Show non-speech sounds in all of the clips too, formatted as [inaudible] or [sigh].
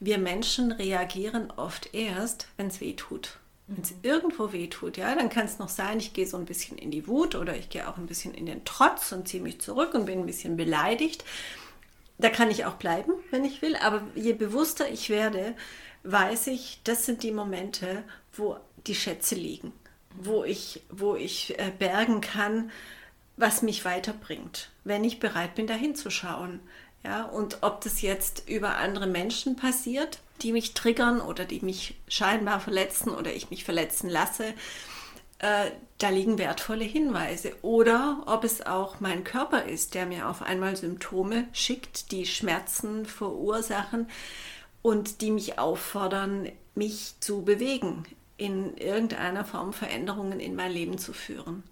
wir Menschen reagieren oft erst, wenn es weh tut. Wenn es irgendwo weh tut, ja, dann kann es noch sein, ich gehe so ein bisschen in die Wut oder ich gehe auch ein bisschen in den Trotz und ziehe mich zurück und bin ein bisschen beleidigt. Da kann ich auch bleiben, wenn ich will, aber je bewusster ich werde, weiß ich, das sind die Momente, wo die Schätze liegen, wo ich, wo ich äh, bergen kann, was mich weiterbringt, wenn ich bereit bin, dahin zu schauen. Ja, und ob das jetzt über andere Menschen passiert, die mich triggern oder die mich scheinbar verletzen oder ich mich verletzen lasse, äh, da liegen wertvolle Hinweise. Oder ob es auch mein Körper ist, der mir auf einmal Symptome schickt, die Schmerzen verursachen und die mich auffordern, mich zu bewegen, in irgendeiner Form Veränderungen in mein Leben zu führen.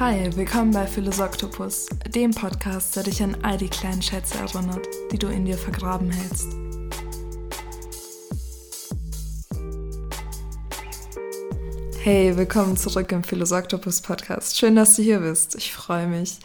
Hi, willkommen bei Philosoktopus, dem Podcast, der dich an all die kleinen Schätze erinnert, die du in dir vergraben hältst. Hey, willkommen zurück im Philosoktopus Podcast. Schön, dass du hier bist. Ich freue mich.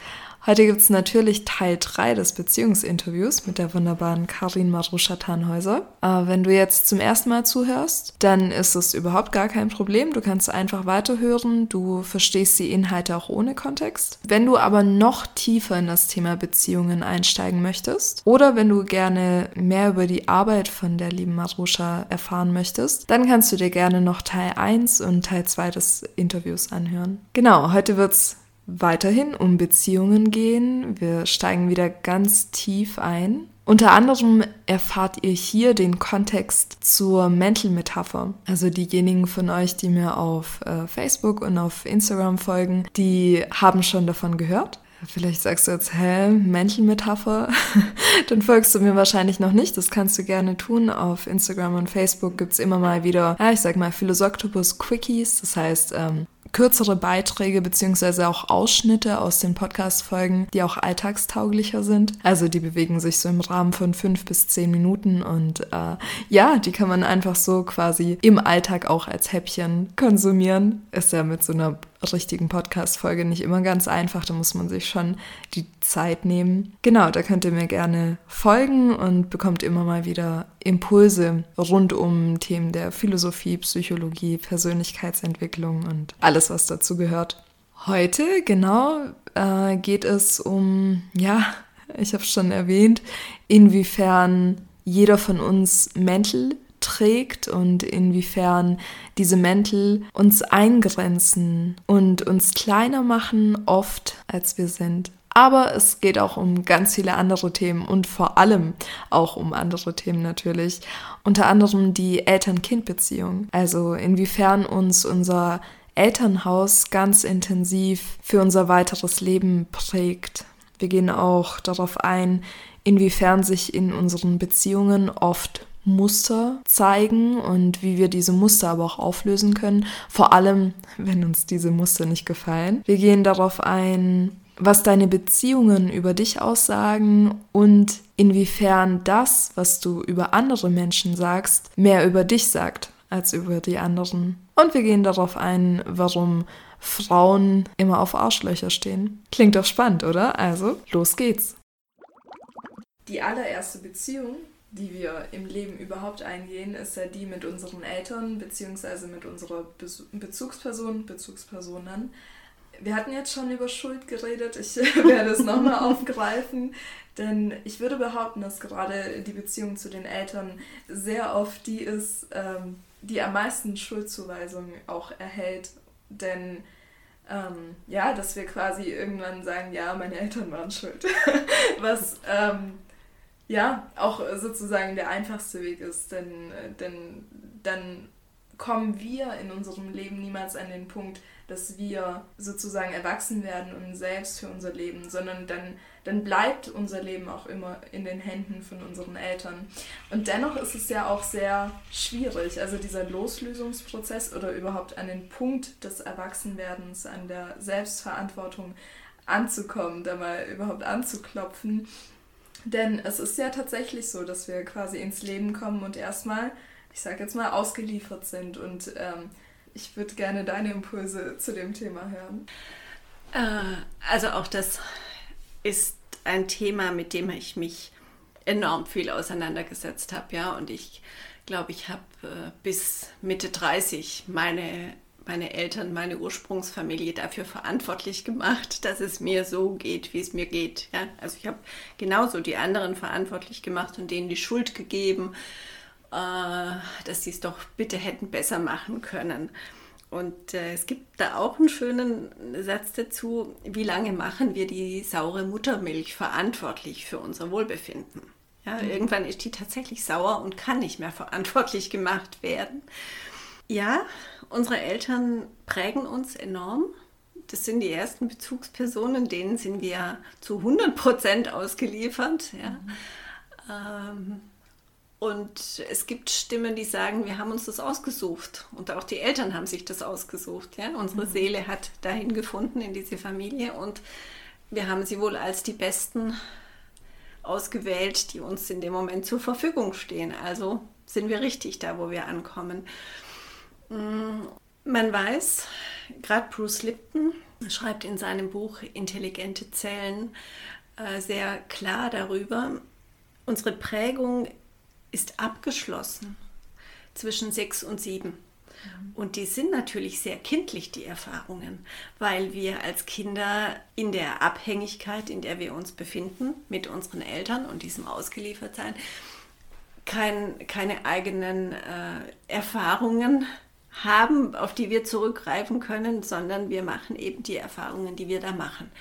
Heute gibt es natürlich Teil 3 des Beziehungsinterviews mit der wunderbaren Karin Maruscha-Tannhäuser. Äh, wenn du jetzt zum ersten Mal zuhörst, dann ist es überhaupt gar kein Problem. Du kannst einfach weiterhören. Du verstehst die Inhalte auch ohne Kontext. Wenn du aber noch tiefer in das Thema Beziehungen einsteigen möchtest oder wenn du gerne mehr über die Arbeit von der lieben Maruscha erfahren möchtest, dann kannst du dir gerne noch Teil 1 und Teil 2 des Interviews anhören. Genau, heute wird es weiterhin um Beziehungen gehen. Wir steigen wieder ganz tief ein. Unter anderem erfahrt ihr hier den Kontext zur Mental-Metapher. Also diejenigen von euch, die mir auf äh, Facebook und auf Instagram folgen, die haben schon davon gehört. Vielleicht sagst du jetzt, hä, Mental-Metapher? [laughs] Dann folgst du mir wahrscheinlich noch nicht. Das kannst du gerne tun. Auf Instagram und Facebook gibt's immer mal wieder, ja, ich sag mal, Philosoktopus-Quickies. Das heißt, ähm, kürzere Beiträge beziehungsweise auch Ausschnitte aus den Podcast-Folgen, die auch alltagstauglicher sind. Also die bewegen sich so im Rahmen von fünf bis zehn Minuten und äh, ja, die kann man einfach so quasi im Alltag auch als Häppchen konsumieren. Ist ja mit so einer richtigen Podcast-Folge nicht immer ganz einfach. Da muss man sich schon die Zeit nehmen. Genau, da könnt ihr mir gerne folgen und bekommt immer mal wieder Impulse rund um Themen der Philosophie, Psychologie, Persönlichkeitsentwicklung und alles, was dazu gehört. Heute, genau, äh, geht es um, ja, ich habe es schon erwähnt, inwiefern jeder von uns Mental trägt und inwiefern diese Mäntel uns eingrenzen und uns kleiner machen, oft als wir sind. Aber es geht auch um ganz viele andere Themen und vor allem auch um andere Themen natürlich. Unter anderem die Eltern-Kind-Beziehung. Also inwiefern uns unser Elternhaus ganz intensiv für unser weiteres Leben prägt. Wir gehen auch darauf ein, inwiefern sich in unseren Beziehungen oft Muster zeigen und wie wir diese Muster aber auch auflösen können. Vor allem, wenn uns diese Muster nicht gefallen. Wir gehen darauf ein, was deine Beziehungen über dich aussagen und inwiefern das, was du über andere Menschen sagst, mehr über dich sagt als über die anderen. Und wir gehen darauf ein, warum Frauen immer auf Arschlöcher stehen. Klingt doch spannend, oder? Also, los geht's. Die allererste Beziehung, die wir im Leben überhaupt eingehen, ist ja die mit unseren Eltern bzw. mit unserer Bezugsperson, Bezugspersonen. Wir hatten jetzt schon über Schuld geredet, ich [laughs] werde es nochmal [laughs] aufgreifen, denn ich würde behaupten, dass gerade die Beziehung zu den Eltern sehr oft die ist, ähm, die am meisten Schuldzuweisungen auch erhält. Denn ähm, ja, dass wir quasi irgendwann sagen, ja, meine Eltern waren schuld. [laughs] Was ähm, ja, auch sozusagen der einfachste Weg ist, denn, äh, denn dann kommen wir in unserem Leben niemals an den Punkt, dass wir sozusagen erwachsen werden und selbst für unser Leben, sondern dann, dann bleibt unser Leben auch immer in den Händen von unseren Eltern. Und dennoch ist es ja auch sehr schwierig, also dieser Loslösungsprozess oder überhaupt an den Punkt des Erwachsenwerdens, an der Selbstverantwortung anzukommen, da mal überhaupt anzuklopfen denn es ist ja tatsächlich so, dass wir quasi ins Leben kommen und erstmal, ich sag jetzt mal, ausgeliefert sind. Und ähm, ich würde gerne deine Impulse zu dem Thema hören. Äh, also auch das ist ein Thema, mit dem ich mich enorm viel auseinandergesetzt habe. Ja? Und ich glaube, ich habe äh, bis Mitte 30 meine, meine Eltern, meine Ursprungsfamilie dafür verantwortlich gemacht, dass es mir so geht, wie es mir geht. Ja? Also ich habe genauso die anderen verantwortlich gemacht und denen die Schuld gegeben, äh, dass sie es doch bitte hätten besser machen können. Und äh, es gibt da auch einen schönen Satz dazu, wie lange machen wir die saure Muttermilch verantwortlich für unser Wohlbefinden? Ja, mhm. Irgendwann ist die tatsächlich sauer und kann nicht mehr verantwortlich gemacht werden. Ja, unsere Eltern prägen uns enorm. Das sind die ersten Bezugspersonen, denen sind wir zu 100 Prozent ausgeliefert. Ja. Mhm. Ähm, und es gibt Stimmen, die sagen, wir haben uns das ausgesucht. Und auch die Eltern haben sich das ausgesucht. Ja? Unsere mhm. Seele hat dahin gefunden in diese Familie und wir haben sie wohl als die Besten ausgewählt, die uns in dem Moment zur Verfügung stehen. Also sind wir richtig da, wo wir ankommen. Mm, man weiß, gerade Bruce Lipton schreibt in seinem Buch Intelligente Zellen äh, sehr klar darüber, unsere Prägung ist abgeschlossen zwischen sechs und sieben. Und die sind natürlich sehr kindlich, die Erfahrungen, weil wir als Kinder in der Abhängigkeit, in der wir uns befinden, mit unseren Eltern und diesem Ausgeliefertsein, kein, keine eigenen äh, Erfahrungen haben, auf die wir zurückgreifen können, sondern wir machen eben die Erfahrungen, die wir da machen.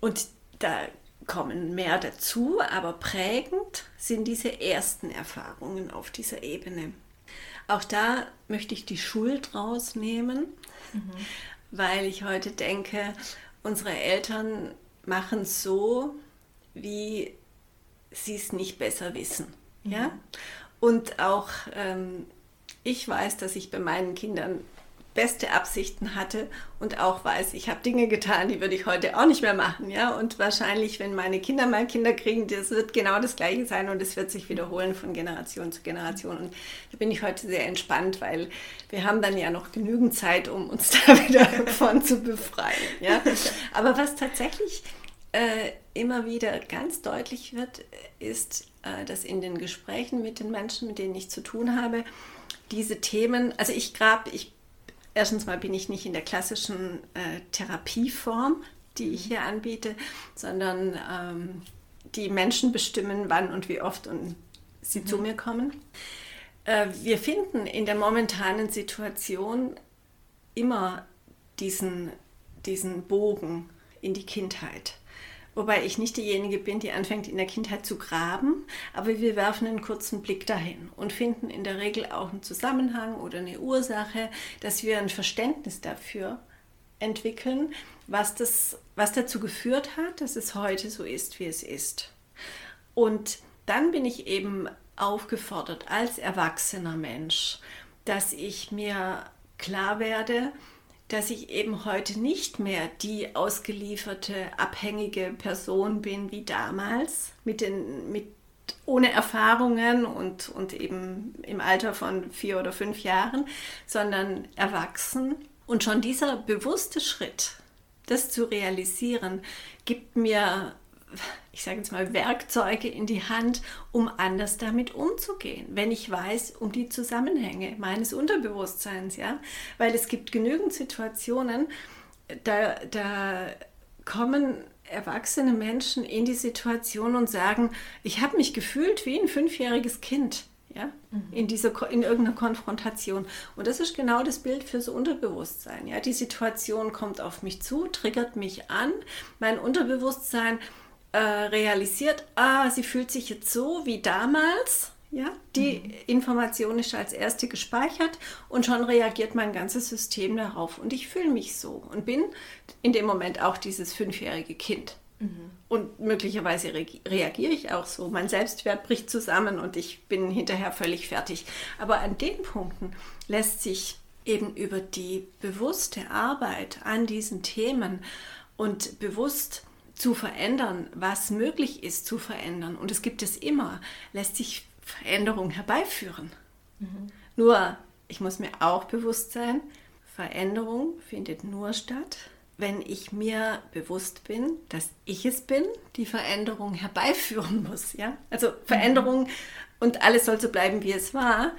Und da kommen mehr dazu, aber prägend sind diese ersten Erfahrungen auf dieser Ebene. Auch da möchte ich die Schuld rausnehmen, mhm. weil ich heute denke, unsere Eltern machen es so, wie sie es nicht besser wissen. Mhm. Ja? Und auch ähm, ich weiß, dass ich bei meinen Kindern beste Absichten hatte und auch weiß, ich habe Dinge getan, die würde ich heute auch nicht mehr machen, ja. Und wahrscheinlich, wenn meine Kinder mal Kinder kriegen, das wird genau das Gleiche sein und es wird sich wiederholen von Generation zu Generation. Und da bin ich heute sehr entspannt, weil wir haben dann ja noch genügend Zeit, um uns [laughs] da wieder von zu befreien, ja. Aber was tatsächlich äh, immer wieder ganz deutlich wird, ist, äh, dass in den Gesprächen mit den Menschen, mit denen ich zu tun habe, diese Themen, also ich grab, ich erstens mal bin ich nicht in der klassischen äh, Therapieform, die ich hier anbiete, sondern ähm, die Menschen bestimmen, wann und wie oft und sie mhm. zu mir kommen. Äh, wir finden in der momentanen Situation immer diesen, diesen Bogen in die Kindheit. Wobei ich nicht diejenige bin, die anfängt in der Kindheit zu graben, aber wir werfen einen kurzen Blick dahin und finden in der Regel auch einen Zusammenhang oder eine Ursache, dass wir ein Verständnis dafür entwickeln, was, das, was dazu geführt hat, dass es heute so ist, wie es ist. Und dann bin ich eben aufgefordert als erwachsener Mensch, dass ich mir klar werde, dass ich eben heute nicht mehr die ausgelieferte, abhängige Person bin wie damals, mit den, mit, ohne Erfahrungen und, und eben im Alter von vier oder fünf Jahren, sondern erwachsen. Und schon dieser bewusste Schritt, das zu realisieren, gibt mir ich sage jetzt mal, Werkzeuge in die Hand, um anders damit umzugehen, wenn ich weiß um die Zusammenhänge meines Unterbewusstseins, ja, weil es gibt genügend Situationen, da, da kommen erwachsene Menschen in die Situation und sagen, ich habe mich gefühlt wie ein fünfjähriges Kind. Ja, mhm. in, dieser, in irgendeiner Konfrontation. Und das ist genau das Bild fürs Unterbewusstsein. Ja, die Situation kommt auf mich zu, triggert mich an. Mein Unterbewusstsein äh, realisiert, ah, sie fühlt sich jetzt so wie damals. Ja, die mhm. Information ist als erste gespeichert und schon reagiert mein ganzes System darauf. Und ich fühle mich so und bin in dem Moment auch dieses fünfjährige Kind. Mhm. Und möglicherweise re reagiere ich auch so. Mein Selbstwert bricht zusammen und ich bin hinterher völlig fertig. Aber an den Punkten lässt sich eben über die bewusste Arbeit an diesen Themen und bewusst zu verändern, was möglich ist zu verändern, und es gibt es immer, lässt sich Veränderung herbeiführen. Mhm. Nur, ich muss mir auch bewusst sein, Veränderung findet nur statt, wenn ich mir bewusst bin, dass ich es bin, die Veränderung herbeiführen muss. Ja? Also Veränderung mhm. und alles soll so bleiben, wie es war,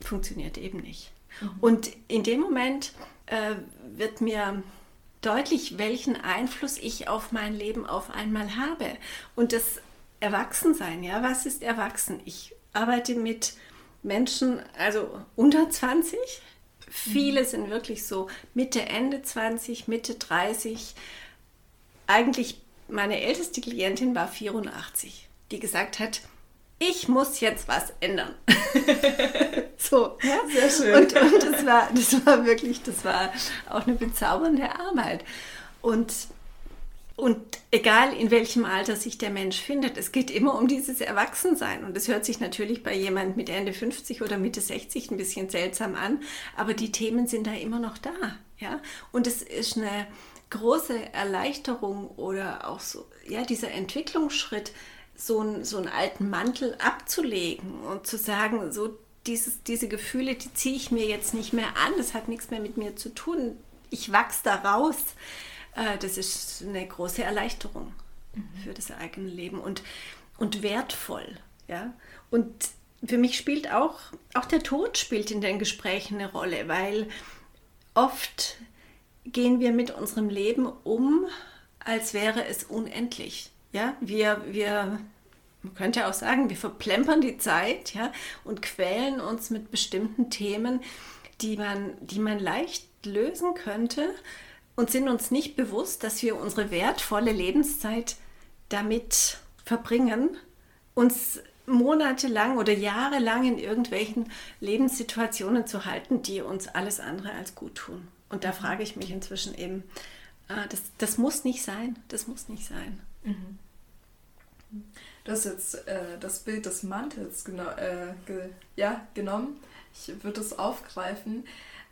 funktioniert eben nicht. Mhm. Und in dem Moment äh, wird mir deutlich, welchen Einfluss ich auf mein Leben auf einmal habe. Und das Erwachsensein, ja, was ist erwachsen? Ich arbeite mit Menschen, also unter 20. Viele mhm. sind wirklich so Mitte, Ende 20, Mitte 30. Eigentlich meine älteste Klientin war 84, die gesagt hat, ich muss jetzt was ändern. [laughs] [laughs] so, ja? Sehr schön. Und, und das, war, das war wirklich, das war auch eine bezaubernde Arbeit. Und, und egal in welchem Alter sich der Mensch findet, es geht immer um dieses Erwachsensein. Und das hört sich natürlich bei jemand mit Ende 50 oder Mitte 60 ein bisschen seltsam an, aber die Themen sind da immer noch da. Ja? Und es ist eine große Erleichterung oder auch so, ja, dieser Entwicklungsschritt, so, ein, so einen alten Mantel abzulegen und zu sagen, so dieses, diese Gefühle, die ziehe ich mir jetzt nicht mehr an, das hat nichts mehr mit mir zu tun, ich wachse da raus. Äh, das ist eine große Erleichterung mhm. für das eigene Leben und, und wertvoll. Ja? Und für mich spielt auch, auch der Tod spielt in den Gesprächen eine Rolle, weil oft gehen wir mit unserem Leben um, als wäre es unendlich. Ja, wir, wir, man könnte auch sagen, wir verplempern die Zeit ja, und quälen uns mit bestimmten Themen, die man, die man leicht lösen könnte und sind uns nicht bewusst, dass wir unsere wertvolle Lebenszeit damit verbringen, uns monatelang oder jahrelang in irgendwelchen Lebenssituationen zu halten, die uns alles andere als gut tun. Und da frage ich mich inzwischen eben, äh, das, das muss nicht sein, das muss nicht sein. Mhm. Du hast jetzt äh, das Bild des Mantels geno äh, ge ja, genommen. Ich würde es aufgreifen,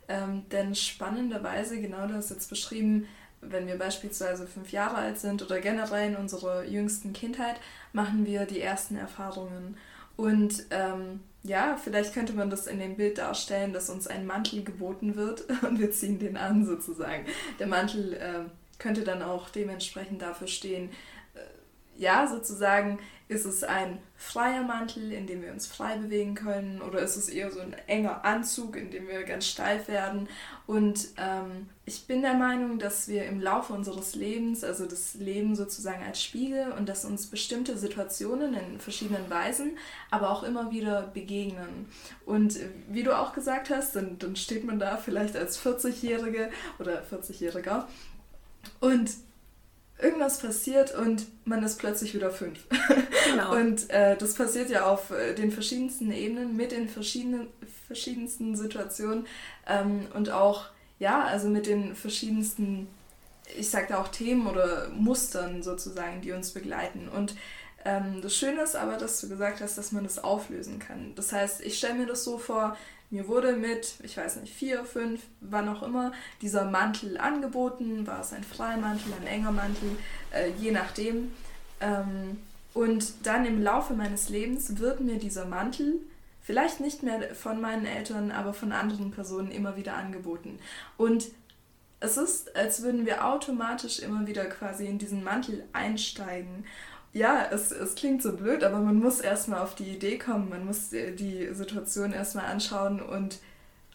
ähm, denn spannenderweise, genau du hast jetzt beschrieben, wenn wir beispielsweise fünf Jahre alt sind oder generell in unserer jüngsten Kindheit, machen wir die ersten Erfahrungen. Und ähm, ja, vielleicht könnte man das in dem Bild darstellen, dass uns ein Mantel geboten wird [laughs] und wir ziehen den an sozusagen. Der Mantel äh, könnte dann auch dementsprechend dafür stehen, ja, sozusagen, ist es ein freier Mantel, in dem wir uns frei bewegen können, oder ist es eher so ein enger Anzug, in dem wir ganz steif werden? Und ähm, ich bin der Meinung, dass wir im Laufe unseres Lebens, also das Leben sozusagen als Spiegel und dass uns bestimmte Situationen in verschiedenen Weisen, aber auch immer wieder begegnen. Und wie du auch gesagt hast, dann, dann steht man da vielleicht als 40-Jährige oder 40-Jähriger und irgendwas passiert und man ist plötzlich wieder fünf. Genau. [laughs] und äh, das passiert ja auf äh, den verschiedensten Ebenen, mit den verschiedenen, verschiedensten Situationen ähm, und auch, ja, also mit den verschiedensten, ich sag da auch Themen oder Mustern sozusagen, die uns begleiten. Und ähm, das Schöne ist aber, dass du gesagt hast, dass man das auflösen kann. Das heißt, ich stelle mir das so vor, mir wurde mit, ich weiß nicht, vier, fünf, wann auch immer, dieser Mantel angeboten. War es ein Freimantel, ein enger Mantel, äh, je nachdem. Ähm, und dann im Laufe meines Lebens wird mir dieser Mantel vielleicht nicht mehr von meinen Eltern, aber von anderen Personen immer wieder angeboten. Und es ist, als würden wir automatisch immer wieder quasi in diesen Mantel einsteigen ja, es, es klingt so blöd, aber man muss erstmal auf die Idee kommen, man muss die Situation erstmal anschauen und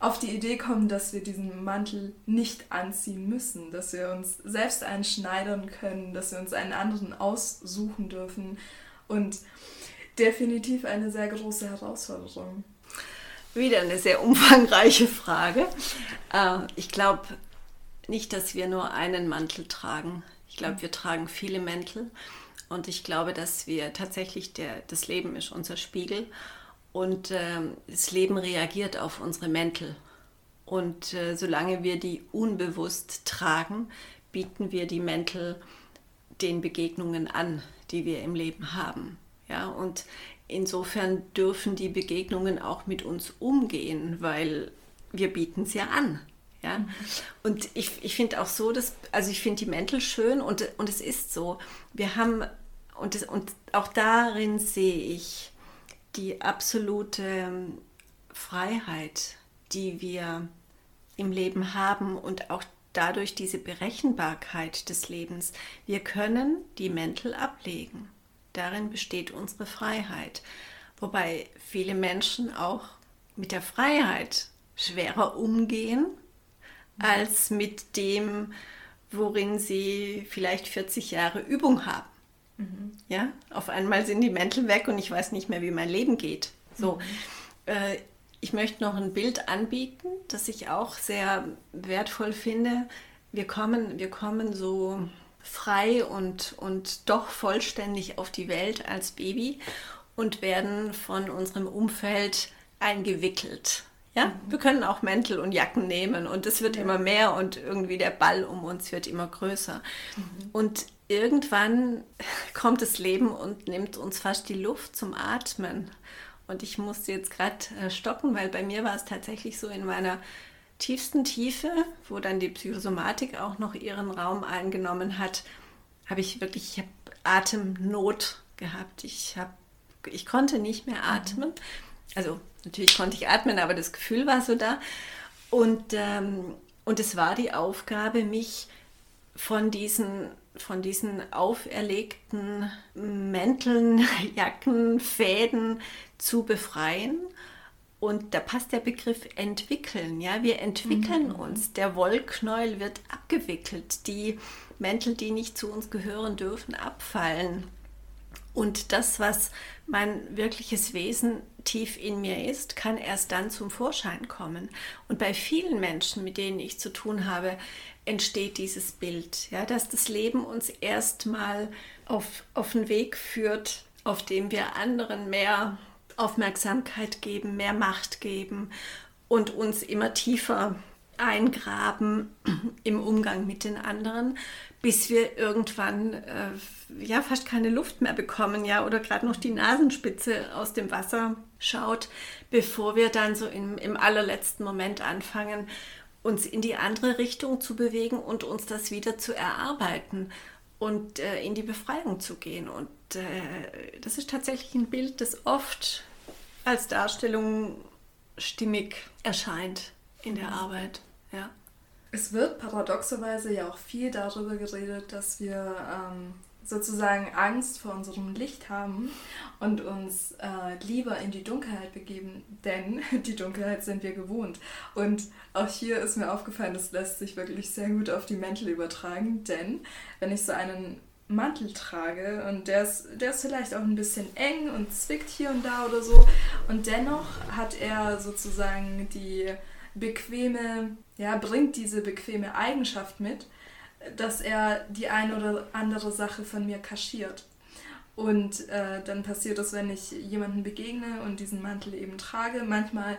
auf die Idee kommen, dass wir diesen Mantel nicht anziehen müssen, dass wir uns selbst einschneidern können, dass wir uns einen anderen aussuchen dürfen und definitiv eine sehr große Herausforderung. Wieder eine sehr umfangreiche Frage. Äh, ich glaube nicht, dass wir nur einen Mantel tragen. Ich glaube, wir tragen viele Mäntel. Und ich glaube, dass wir tatsächlich, der, das Leben ist unser Spiegel und äh, das Leben reagiert auf unsere Mäntel. Und äh, solange wir die unbewusst tragen, bieten wir die Mäntel den Begegnungen an, die wir im Leben haben. Ja, und insofern dürfen die Begegnungen auch mit uns umgehen, weil wir bieten es ja an. Ja? Und ich, ich finde auch so, dass, also ich finde die Mäntel schön und, und es ist so. Wir haben und, das, und auch darin sehe ich die absolute ähm, Freiheit, die wir im Leben haben und auch dadurch diese Berechenbarkeit des Lebens. Wir können die Mäntel ablegen. Darin besteht unsere Freiheit. Wobei viele Menschen auch mit der Freiheit schwerer umgehen als mit dem, worin sie vielleicht 40 Jahre Übung haben. Mhm. Ja, auf einmal sind die Mäntel weg und ich weiß nicht mehr, wie mein Leben geht. So, mhm. äh, ich möchte noch ein Bild anbieten, das ich auch sehr wertvoll finde. Wir kommen, wir kommen so frei und, und doch vollständig auf die Welt als Baby und werden von unserem Umfeld eingewickelt. Ja, mhm. wir können auch Mäntel und Jacken nehmen und es wird ja. immer mehr und irgendwie der Ball um uns wird immer größer. Mhm. Und irgendwann [laughs] kommt das Leben und nimmt uns fast die Luft zum Atmen. Und ich musste jetzt gerade äh, stoppen, weil bei mir war es tatsächlich so in meiner tiefsten Tiefe, wo dann die Psychosomatik auch noch ihren Raum eingenommen hat, habe ich wirklich ich hab Atemnot gehabt. Ich, hab, ich konnte nicht mehr atmen. Also natürlich konnte ich atmen, aber das Gefühl war so da. Und, ähm, und es war die Aufgabe, mich von diesen von diesen auferlegten Mänteln, [laughs] Jacken, Fäden zu befreien. Und da passt der Begriff entwickeln. Ja, wir entwickeln mhm. uns. Der Wollknäuel wird abgewickelt. Die Mäntel, die nicht zu uns gehören, dürfen abfallen. Und das, was mein wirkliches Wesen tief in mir ist, kann erst dann zum Vorschein kommen. Und bei vielen Menschen, mit denen ich zu tun habe, entsteht dieses Bild, ja, dass das Leben uns erstmal auf, auf den Weg führt, auf dem wir anderen mehr Aufmerksamkeit geben, mehr Macht geben und uns immer tiefer eingraben [clears throat] im Umgang mit den anderen, bis wir irgendwann äh, ja fast keine Luft mehr bekommen, ja, oder gerade noch die Nasenspitze aus dem Wasser schaut, bevor wir dann so im, im allerletzten Moment anfangen, uns in die andere Richtung zu bewegen und uns das wieder zu erarbeiten und äh, in die Befreiung zu gehen. Und äh, das ist tatsächlich ein Bild, das oft als Darstellung stimmig erscheint in der Arbeit. Ja. Es wird paradoxerweise ja auch viel darüber geredet, dass wir ähm, sozusagen Angst vor unserem Licht haben und uns äh, lieber in die Dunkelheit begeben, denn [laughs] die Dunkelheit sind wir gewohnt. Und auch hier ist mir aufgefallen, das lässt sich wirklich sehr gut auf die Mäntel übertragen, denn wenn ich so einen Mantel trage und der ist, der ist vielleicht auch ein bisschen eng und zwickt hier und da oder so und dennoch hat er sozusagen die bequeme, ja, bringt diese bequeme Eigenschaft mit, dass er die eine oder andere Sache von mir kaschiert. Und äh, dann passiert es, wenn ich jemanden begegne und diesen Mantel eben trage. Manchmal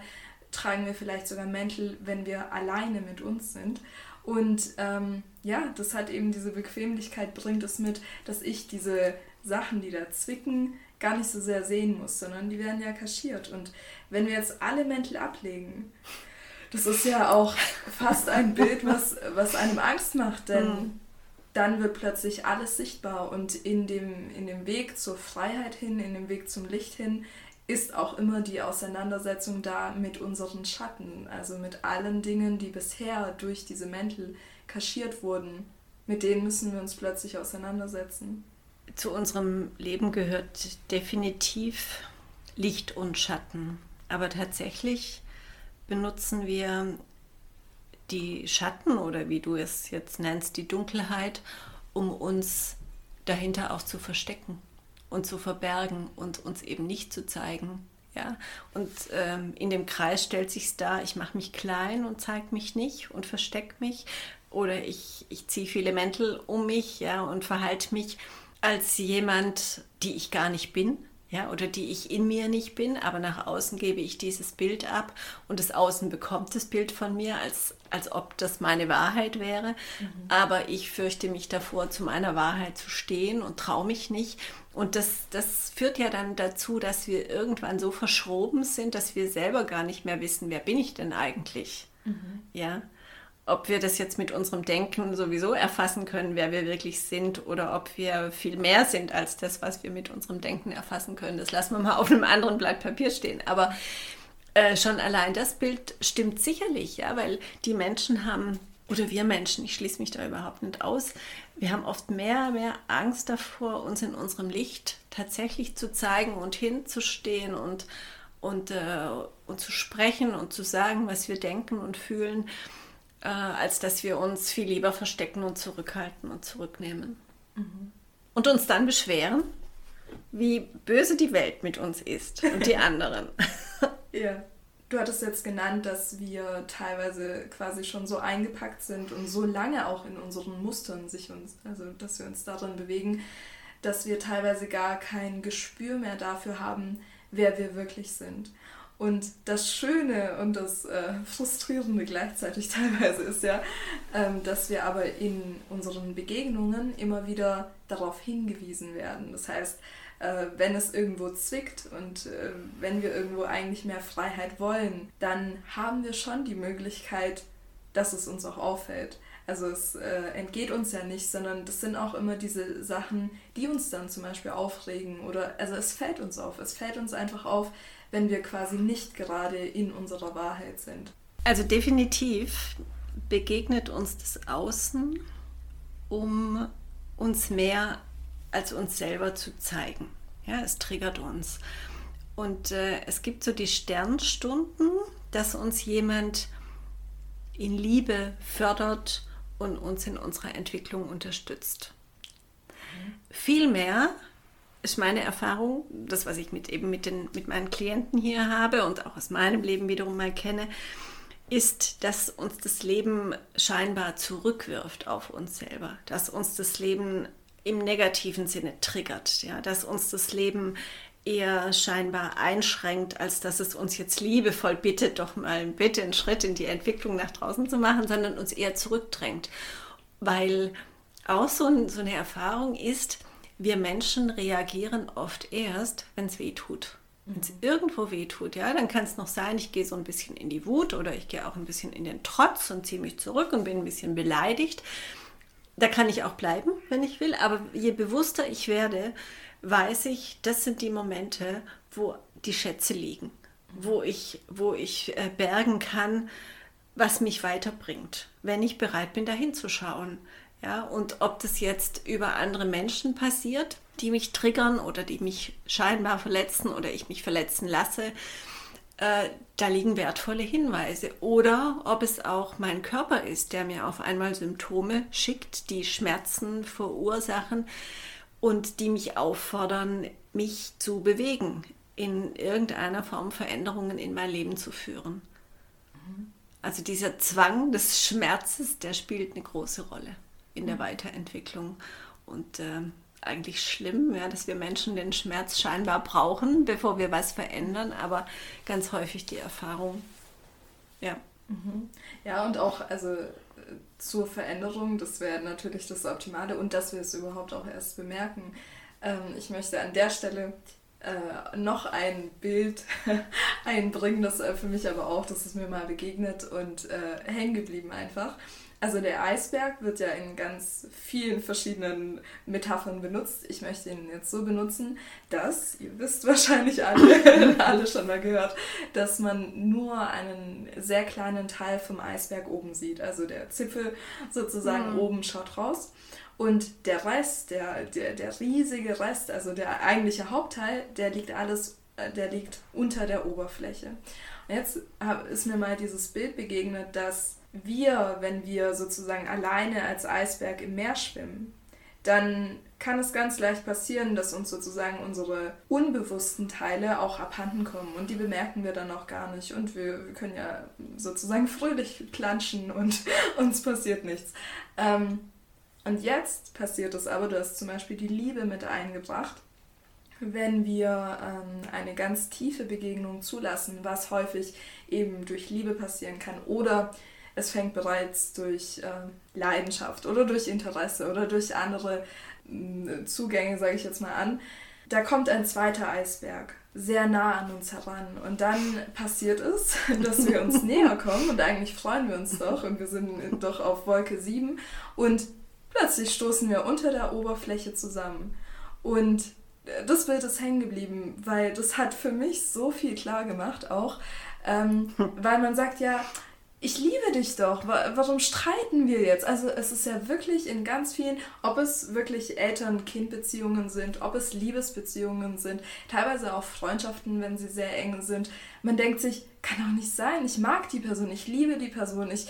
tragen wir vielleicht sogar Mäntel, wenn wir alleine mit uns sind. Und ähm, ja, das hat eben diese Bequemlichkeit, bringt es mit, dass ich diese Sachen, die da zwicken, gar nicht so sehr sehen muss, sondern die werden ja kaschiert. Und wenn wir jetzt alle Mäntel ablegen, das ist ja auch fast ein Bild, was, was einem Angst macht, denn mhm. dann wird plötzlich alles sichtbar und in dem, in dem Weg zur Freiheit hin, in dem Weg zum Licht hin, ist auch immer die Auseinandersetzung da mit unseren Schatten, also mit allen Dingen, die bisher durch diese Mäntel kaschiert wurden. Mit denen müssen wir uns plötzlich auseinandersetzen. Zu unserem Leben gehört definitiv Licht und Schatten. Aber tatsächlich benutzen wir die Schatten oder wie du es jetzt nennst, die Dunkelheit, um uns dahinter auch zu verstecken und zu verbergen und uns eben nicht zu zeigen. Ja? Und ähm, in dem Kreis stellt sich dar, ich mache mich klein und zeige mich nicht und verstecke mich oder ich, ich ziehe viele Mäntel um mich ja, und verhalte mich als jemand, die ich gar nicht bin ja, oder die ich in mir nicht bin, aber nach außen gebe ich dieses Bild ab und das Außen bekommt das Bild von mir, als, als ob das meine Wahrheit wäre. Mhm. Aber ich fürchte mich davor, zu meiner Wahrheit zu stehen und traue mich nicht. Und das, das führt ja dann dazu, dass wir irgendwann so verschroben sind, dass wir selber gar nicht mehr wissen, wer bin ich denn eigentlich? Mhm. Ja ob wir das jetzt mit unserem Denken sowieso erfassen können, wer wir wirklich sind, oder ob wir viel mehr sind als das, was wir mit unserem Denken erfassen können. Das lassen wir mal auf einem anderen Blatt Papier stehen. Aber äh, schon allein das Bild stimmt sicherlich, ja, weil die Menschen haben oder wir Menschen, ich schließe mich da überhaupt nicht aus, wir haben oft mehr, mehr Angst davor, uns in unserem Licht tatsächlich zu zeigen und hinzustehen und, und, äh, und zu sprechen und zu sagen, was wir denken und fühlen, äh, als dass wir uns viel lieber verstecken und zurückhalten und zurücknehmen. Mhm. Und uns dann beschweren, wie böse die Welt mit uns ist und die [laughs] anderen. ja. Du hattest jetzt genannt, dass wir teilweise quasi schon so eingepackt sind und so lange auch in unseren Mustern sich uns, also dass wir uns darin bewegen, dass wir teilweise gar kein Gespür mehr dafür haben, wer wir wirklich sind. Und das Schöne und das äh, Frustrierende gleichzeitig [laughs] teilweise ist ja, ähm, dass wir aber in unseren Begegnungen immer wieder darauf hingewiesen werden. Das heißt, äh, wenn es irgendwo zwickt und äh, wenn wir irgendwo eigentlich mehr Freiheit wollen, dann haben wir schon die Möglichkeit, dass es uns auch auffällt. Also es äh, entgeht uns ja nicht, sondern das sind auch immer diese Sachen, die uns dann zum Beispiel aufregen oder also es fällt uns auf. Es fällt uns einfach auf, wenn wir quasi nicht gerade in unserer Wahrheit sind. Also definitiv begegnet uns das Außen, um uns mehr als uns selber zu zeigen. Ja, es triggert uns. Und äh, es gibt so die Sternstunden, dass uns jemand in Liebe fördert und uns in unserer Entwicklung unterstützt. Mhm. Vielmehr ist meine Erfahrung, das, was ich mit, eben mit, den, mit meinen Klienten hier habe und auch aus meinem Leben wiederum mal kenne, ist, dass uns das Leben scheinbar zurückwirft auf uns selber, dass uns das Leben im negativen Sinne triggert, ja, dass uns das Leben eher scheinbar einschränkt, als dass es uns jetzt liebevoll bittet, doch mal bitte einen Schritt in die Entwicklung nach draußen zu machen, sondern uns eher zurückdrängt. Weil auch so, so eine Erfahrung ist, wir Menschen reagieren oft erst, wenn es weh tut. Wenn es irgendwo weh tut, ja, dann kann es noch sein, ich gehe so ein bisschen in die Wut oder ich gehe auch ein bisschen in den Trotz und ziehe mich zurück und bin ein bisschen beleidigt. Da kann ich auch bleiben, wenn ich will, aber je bewusster ich werde, weiß ich, das sind die Momente, wo die Schätze liegen, wo ich, wo ich äh, bergen kann, was mich weiterbringt, wenn ich bereit bin, dahin zu schauen. Ja, und ob das jetzt über andere Menschen passiert, die mich triggern oder die mich scheinbar verletzen oder ich mich verletzen lasse, äh, da liegen wertvolle Hinweise. Oder ob es auch mein Körper ist, der mir auf einmal Symptome schickt, die Schmerzen verursachen und die mich auffordern, mich zu bewegen, in irgendeiner Form Veränderungen in mein Leben zu führen. Also dieser Zwang des Schmerzes, der spielt eine große Rolle in der Weiterentwicklung. Und äh, eigentlich schlimm, ja, dass wir Menschen den Schmerz scheinbar brauchen, bevor wir was verändern, aber ganz häufig die Erfahrung. Ja. Mhm. Ja, und auch also zur Veränderung, das wäre natürlich das Optimale und dass wir es überhaupt auch erst bemerken. Ähm, ich möchte an der Stelle äh, noch ein Bild [laughs] einbringen, das äh, für mich aber auch, das ist mir mal begegnet und äh, hängen geblieben einfach. Also der Eisberg wird ja in ganz vielen verschiedenen Metaphern benutzt. Ich möchte ihn jetzt so benutzen, dass, ihr wisst [laughs] wahrscheinlich alle, [laughs] alle schon mal gehört, dass man nur einen sehr kleinen Teil vom Eisberg oben sieht. Also der Zipfel sozusagen mhm. oben schaut raus. Und der Rest, der, der, der riesige Rest, also der eigentliche Hauptteil, der liegt alles, äh, der liegt unter der Oberfläche. Und jetzt ist mir mal dieses Bild begegnet, dass wir, wenn wir sozusagen alleine als Eisberg im Meer schwimmen, dann kann es ganz leicht passieren, dass uns sozusagen unsere unbewussten Teile auch abhanden kommen und die bemerken wir dann auch gar nicht und wir, wir können ja sozusagen fröhlich planschen und [laughs] uns passiert nichts. Ähm, und jetzt passiert es aber, du hast zum Beispiel die Liebe mit eingebracht. Wenn wir ähm, eine ganz tiefe Begegnung zulassen, was häufig eben durch Liebe passieren kann oder es fängt bereits durch äh, Leidenschaft oder durch Interesse oder durch andere äh, Zugänge, sage ich jetzt mal an. Da kommt ein zweiter Eisberg sehr nah an uns heran. Und dann passiert es, [laughs] dass wir uns [laughs] näher kommen und eigentlich freuen wir uns doch und wir sind doch auf Wolke 7 und plötzlich stoßen wir unter der Oberfläche zusammen. Und das Bild ist hängen geblieben, weil das hat für mich so viel klar gemacht auch, ähm, [laughs] weil man sagt ja, ich liebe dich doch, warum streiten wir jetzt? Also es ist ja wirklich in ganz vielen, ob es wirklich Eltern-Kind-Beziehungen sind, ob es Liebesbeziehungen sind, teilweise auch Freundschaften, wenn sie sehr eng sind. Man denkt sich, kann doch nicht sein, ich mag die Person, ich liebe die Person, ich,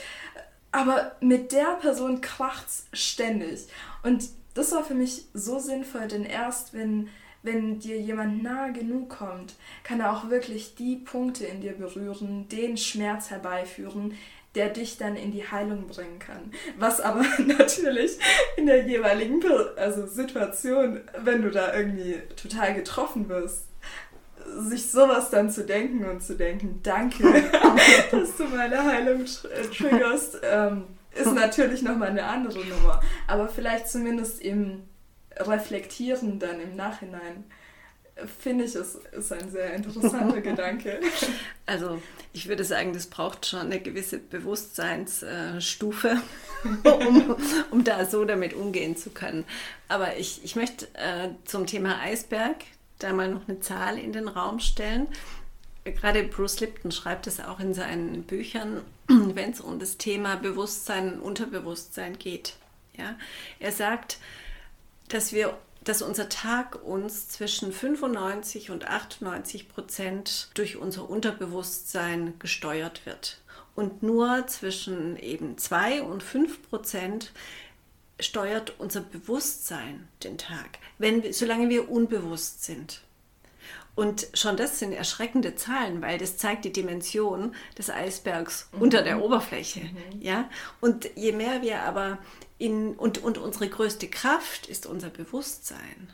aber mit der Person kracht's ständig. Und das war für mich so sinnvoll, denn erst wenn wenn dir jemand nahe genug kommt, kann er auch wirklich die Punkte in dir berühren, den Schmerz herbeiführen, der dich dann in die Heilung bringen kann. Was aber [laughs] natürlich in der jeweiligen also Situation, wenn du da irgendwie total getroffen wirst, sich sowas dann zu denken und zu denken, danke, [laughs] dass du meine Heilung äh, triggerst, ähm, ist natürlich nochmal eine andere Nummer. Aber vielleicht zumindest im reflektieren dann im Nachhinein, finde ich, es ist ein sehr interessanter [laughs] Gedanke. Also ich würde sagen, das braucht schon eine gewisse Bewusstseinsstufe, [laughs] um, um da so damit umgehen zu können. Aber ich, ich möchte äh, zum Thema Eisberg da mal noch eine Zahl in den Raum stellen. Gerade Bruce Lipton schreibt es auch in seinen Büchern, [clears throat] wenn es um das Thema Bewusstsein und Unterbewusstsein geht. Ja? Er sagt, dass wir dass unser Tag uns zwischen 95 und 98 Prozent durch unser Unterbewusstsein gesteuert wird. Und nur zwischen eben 2 und 5 Prozent steuert unser Bewusstsein den Tag, wenn wir, solange wir unbewusst sind. Und schon das sind erschreckende Zahlen, weil das zeigt die Dimension des Eisbergs mhm. unter der Oberfläche. Mhm. Ja? Und je mehr wir aber in, und, und unsere größte Kraft ist unser Bewusstsein.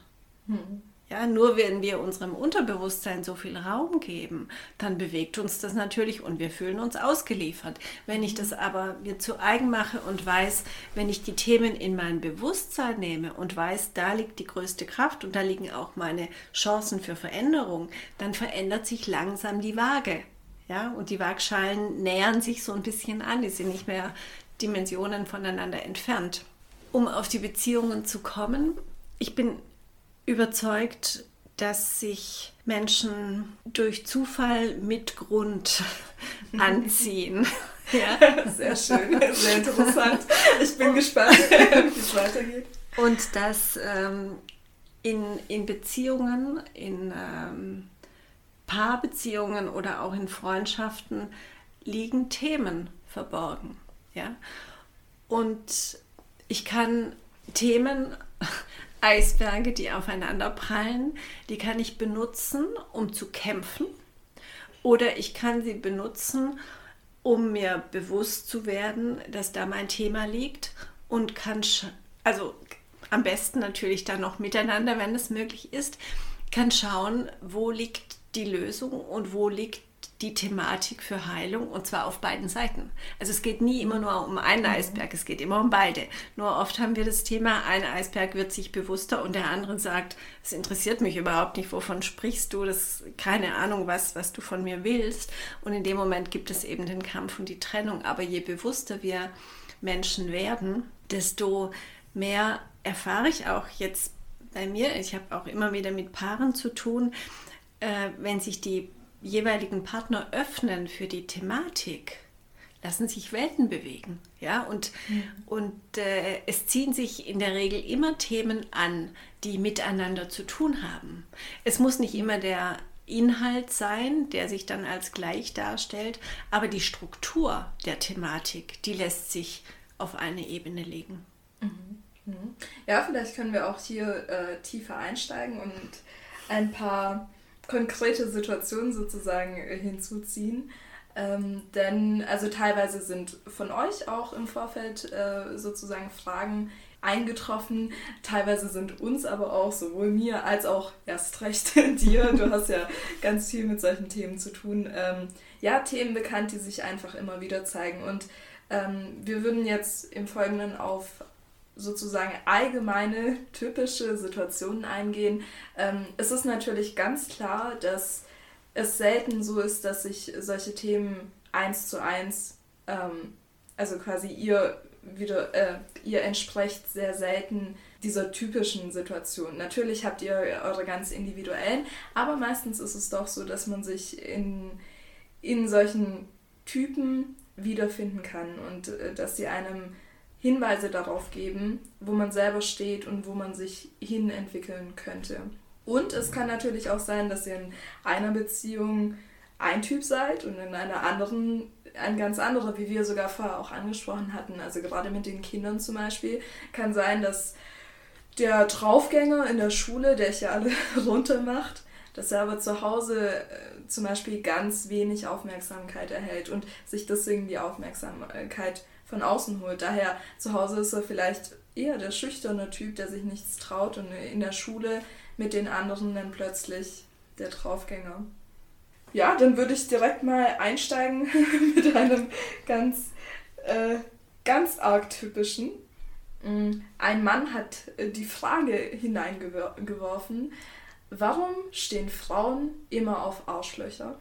Hm. Ja, nur wenn wir unserem Unterbewusstsein so viel Raum geben, dann bewegt uns das natürlich und wir fühlen uns ausgeliefert. Wenn ich das aber mir zu eigen mache und weiß, wenn ich die Themen in mein Bewusstsein nehme und weiß, da liegt die größte Kraft und da liegen auch meine Chancen für Veränderung, dann verändert sich langsam die Waage. Ja, und die Waagschalen nähern sich so ein bisschen an, die sind nicht mehr Dimensionen voneinander entfernt. Um auf die Beziehungen zu kommen, ich bin überzeugt, dass sich Menschen durch Zufall mit Grund [laughs] anziehen. ja, sehr schön, sehr interessant. Ich bin gespannt, [laughs] wie es weitergeht. Und dass ähm, in, in Beziehungen, in ähm, Paarbeziehungen oder auch in Freundschaften liegen Themen verborgen. Ja? Und ich kann Themen, Eisberge, die aufeinander prallen, die kann ich benutzen, um zu kämpfen. Oder ich kann sie benutzen, um mir bewusst zu werden, dass da mein Thema liegt und kann, also am besten natürlich dann noch miteinander, wenn es möglich ist, kann schauen, wo liegt die Lösung und wo liegt die Thematik für Heilung und zwar auf beiden Seiten. Also es geht nie immer nur um einen mhm. Eisberg, es geht immer um beide. Nur oft haben wir das Thema, ein Eisberg wird sich bewusster und der andere sagt, es interessiert mich überhaupt nicht, wovon sprichst du, das keine Ahnung, was, was du von mir willst. Und in dem Moment gibt es eben den Kampf und die Trennung. Aber je bewusster wir Menschen werden, desto mehr erfahre ich auch jetzt bei mir, ich habe auch immer wieder mit Paaren zu tun, äh, wenn sich die jeweiligen Partner öffnen für die Thematik, lassen sich Welten bewegen. Ja? Und, mhm. und äh, es ziehen sich in der Regel immer Themen an, die miteinander zu tun haben. Es muss nicht immer der Inhalt sein, der sich dann als gleich darstellt, aber die Struktur der Thematik, die lässt sich auf eine Ebene legen. Mhm. Mhm. Ja, vielleicht können wir auch hier äh, tiefer einsteigen und ein paar konkrete Situationen sozusagen äh, hinzuziehen. Ähm, denn also teilweise sind von euch auch im Vorfeld äh, sozusagen Fragen eingetroffen. Teilweise sind uns aber auch, sowohl mir als auch erst recht [laughs] dir, du hast ja ganz viel mit solchen Themen zu tun, ähm, ja, Themen bekannt, die sich einfach immer wieder zeigen. Und ähm, wir würden jetzt im Folgenden auf sozusagen allgemeine, typische Situationen eingehen. Ähm, es ist natürlich ganz klar, dass es selten so ist, dass sich solche Themen eins zu eins, ähm, also quasi ihr wieder, äh, ihr entsprecht sehr selten dieser typischen Situation. Natürlich habt ihr eure ganz individuellen, aber meistens ist es doch so, dass man sich in, in solchen Typen wiederfinden kann und äh, dass sie einem Hinweise darauf geben, wo man selber steht und wo man sich hin entwickeln könnte. Und es kann natürlich auch sein, dass ihr in einer Beziehung ein Typ seid und in einer anderen ein ganz anderer, wie wir sogar vorher auch angesprochen hatten. Also gerade mit den Kindern zum Beispiel kann sein, dass der Draufgänger in der Schule, der ich ja alle [laughs] runtermacht, dass er aber zu Hause äh, zum Beispiel ganz wenig Aufmerksamkeit erhält und sich deswegen die Aufmerksamkeit von außen holt. Daher zu Hause ist er vielleicht eher der schüchterne Typ, der sich nichts traut und in der Schule mit den anderen dann plötzlich der Draufgänger. Ja, dann würde ich direkt mal einsteigen [laughs] mit einem ganz, äh, ganz arg typischen. Mm, ein Mann hat äh, die Frage hineingeworfen, warum stehen Frauen immer auf Arschlöcher?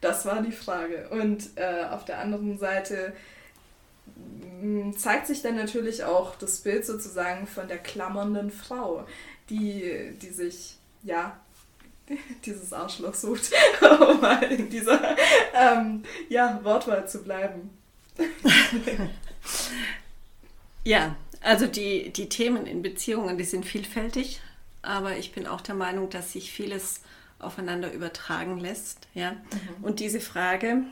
Das war die Frage. Und äh, auf der anderen Seite zeigt sich dann natürlich auch das Bild sozusagen von der klammernden Frau, die, die sich ja [laughs] dieses Arschloch sucht, [laughs] um mal in dieser ähm, ja, Wortwahl zu bleiben. [laughs] ja, also die, die Themen in Beziehungen, die sind vielfältig, aber ich bin auch der Meinung, dass sich vieles aufeinander übertragen lässt. Ja? Mhm. Und diese Frage,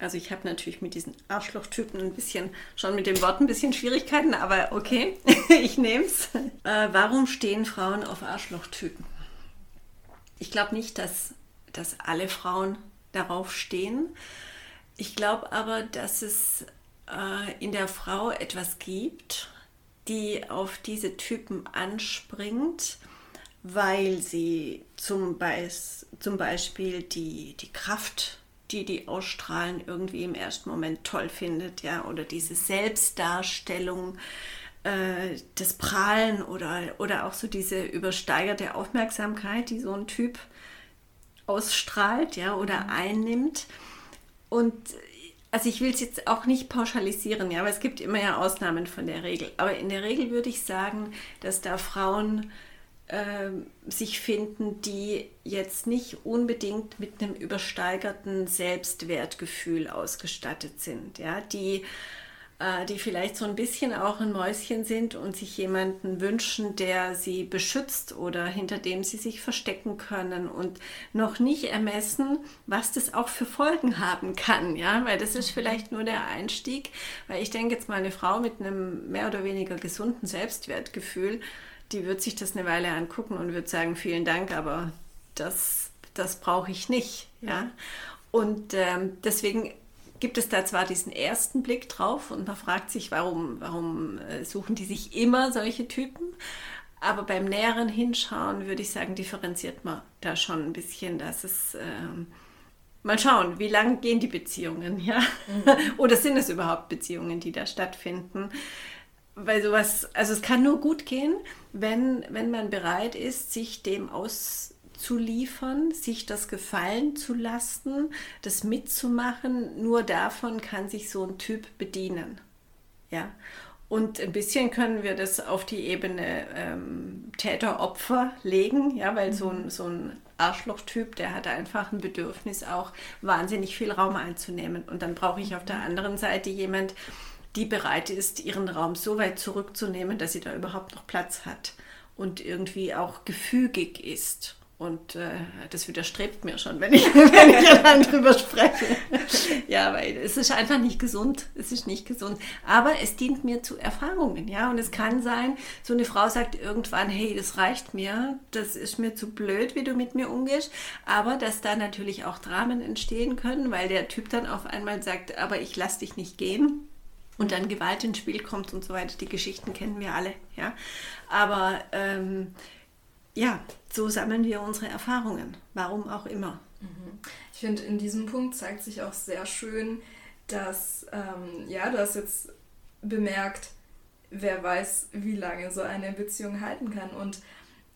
also ich habe natürlich mit diesen Arschlochtypen ein bisschen, schon mit dem Wort ein bisschen Schwierigkeiten, aber okay, [laughs] ich nehme es. Äh, warum stehen Frauen auf Arschlochtypen? Ich glaube nicht, dass, dass alle Frauen darauf stehen. Ich glaube aber, dass es äh, in der Frau etwas gibt, die auf diese Typen anspringt, weil sie zum, Beis, zum Beispiel die, die Kraft, die die ausstrahlen, irgendwie im ersten Moment toll findet, ja, oder diese Selbstdarstellung, äh, das Prahlen oder, oder auch so diese übersteigerte Aufmerksamkeit, die so ein Typ ausstrahlt ja, oder mhm. einnimmt. Und also ich will es jetzt auch nicht pauschalisieren, ja, aber es gibt immer ja Ausnahmen von der Regel. Aber in der Regel würde ich sagen, dass da Frauen sich finden, die jetzt nicht unbedingt mit einem übersteigerten Selbstwertgefühl ausgestattet sind, ja, die äh, die vielleicht so ein bisschen auch ein Mäuschen sind und sich jemanden wünschen, der sie beschützt oder hinter dem sie sich verstecken können und noch nicht ermessen, was das auch für Folgen haben kann, ja, weil das ist vielleicht nur der Einstieg, weil ich denke jetzt mal eine Frau mit einem mehr oder weniger gesunden Selbstwertgefühl, die wird sich das eine Weile angucken und wird sagen, vielen Dank, aber das, das brauche ich nicht, ja. Und ähm, deswegen gibt es da zwar diesen ersten Blick drauf und man fragt sich, warum, warum äh, suchen die sich immer solche Typen? Aber beim näheren Hinschauen würde ich sagen, differenziert man da schon ein bisschen, dass es ähm, mal schauen, wie lange gehen die Beziehungen, ja? Mhm. [laughs] Oder sind es überhaupt Beziehungen, die da stattfinden? Weil sowas, also es kann nur gut gehen, wenn, wenn man bereit ist, sich dem aus zu liefern, sich das gefallen zu lassen, das mitzumachen. Nur davon kann sich so ein Typ bedienen. Ja. Und ein bisschen können wir das auf die Ebene ähm, Täter-Opfer legen, ja, weil mhm. so ein, so ein Arschlochtyp, der hat einfach ein Bedürfnis, auch wahnsinnig viel Raum einzunehmen. Und dann brauche ich auf der mhm. anderen Seite jemand, die bereit ist, ihren Raum so weit zurückzunehmen, dass sie da überhaupt noch Platz hat und irgendwie auch gefügig ist. Und äh, das widerstrebt mir schon, wenn ich, [laughs] wenn ich allein drüber spreche. [laughs] ja, weil es ist einfach nicht gesund. Es ist nicht gesund. Aber es dient mir zu Erfahrungen, ja. Und es kann sein, so eine Frau sagt irgendwann, hey, das reicht mir, das ist mir zu blöd, wie du mit mir umgehst. Aber dass da natürlich auch Dramen entstehen können, weil der Typ dann auf einmal sagt, aber ich lass dich nicht gehen. Und dann Gewalt ins Spiel kommt und so weiter. Die Geschichten kennen wir alle, ja. Aber ähm, ja, so sammeln wir unsere Erfahrungen, warum auch immer. Mhm. Ich finde, in diesem Punkt zeigt sich auch sehr schön, dass, ähm, ja, du hast jetzt bemerkt, wer weiß, wie lange so eine Beziehung halten kann. Und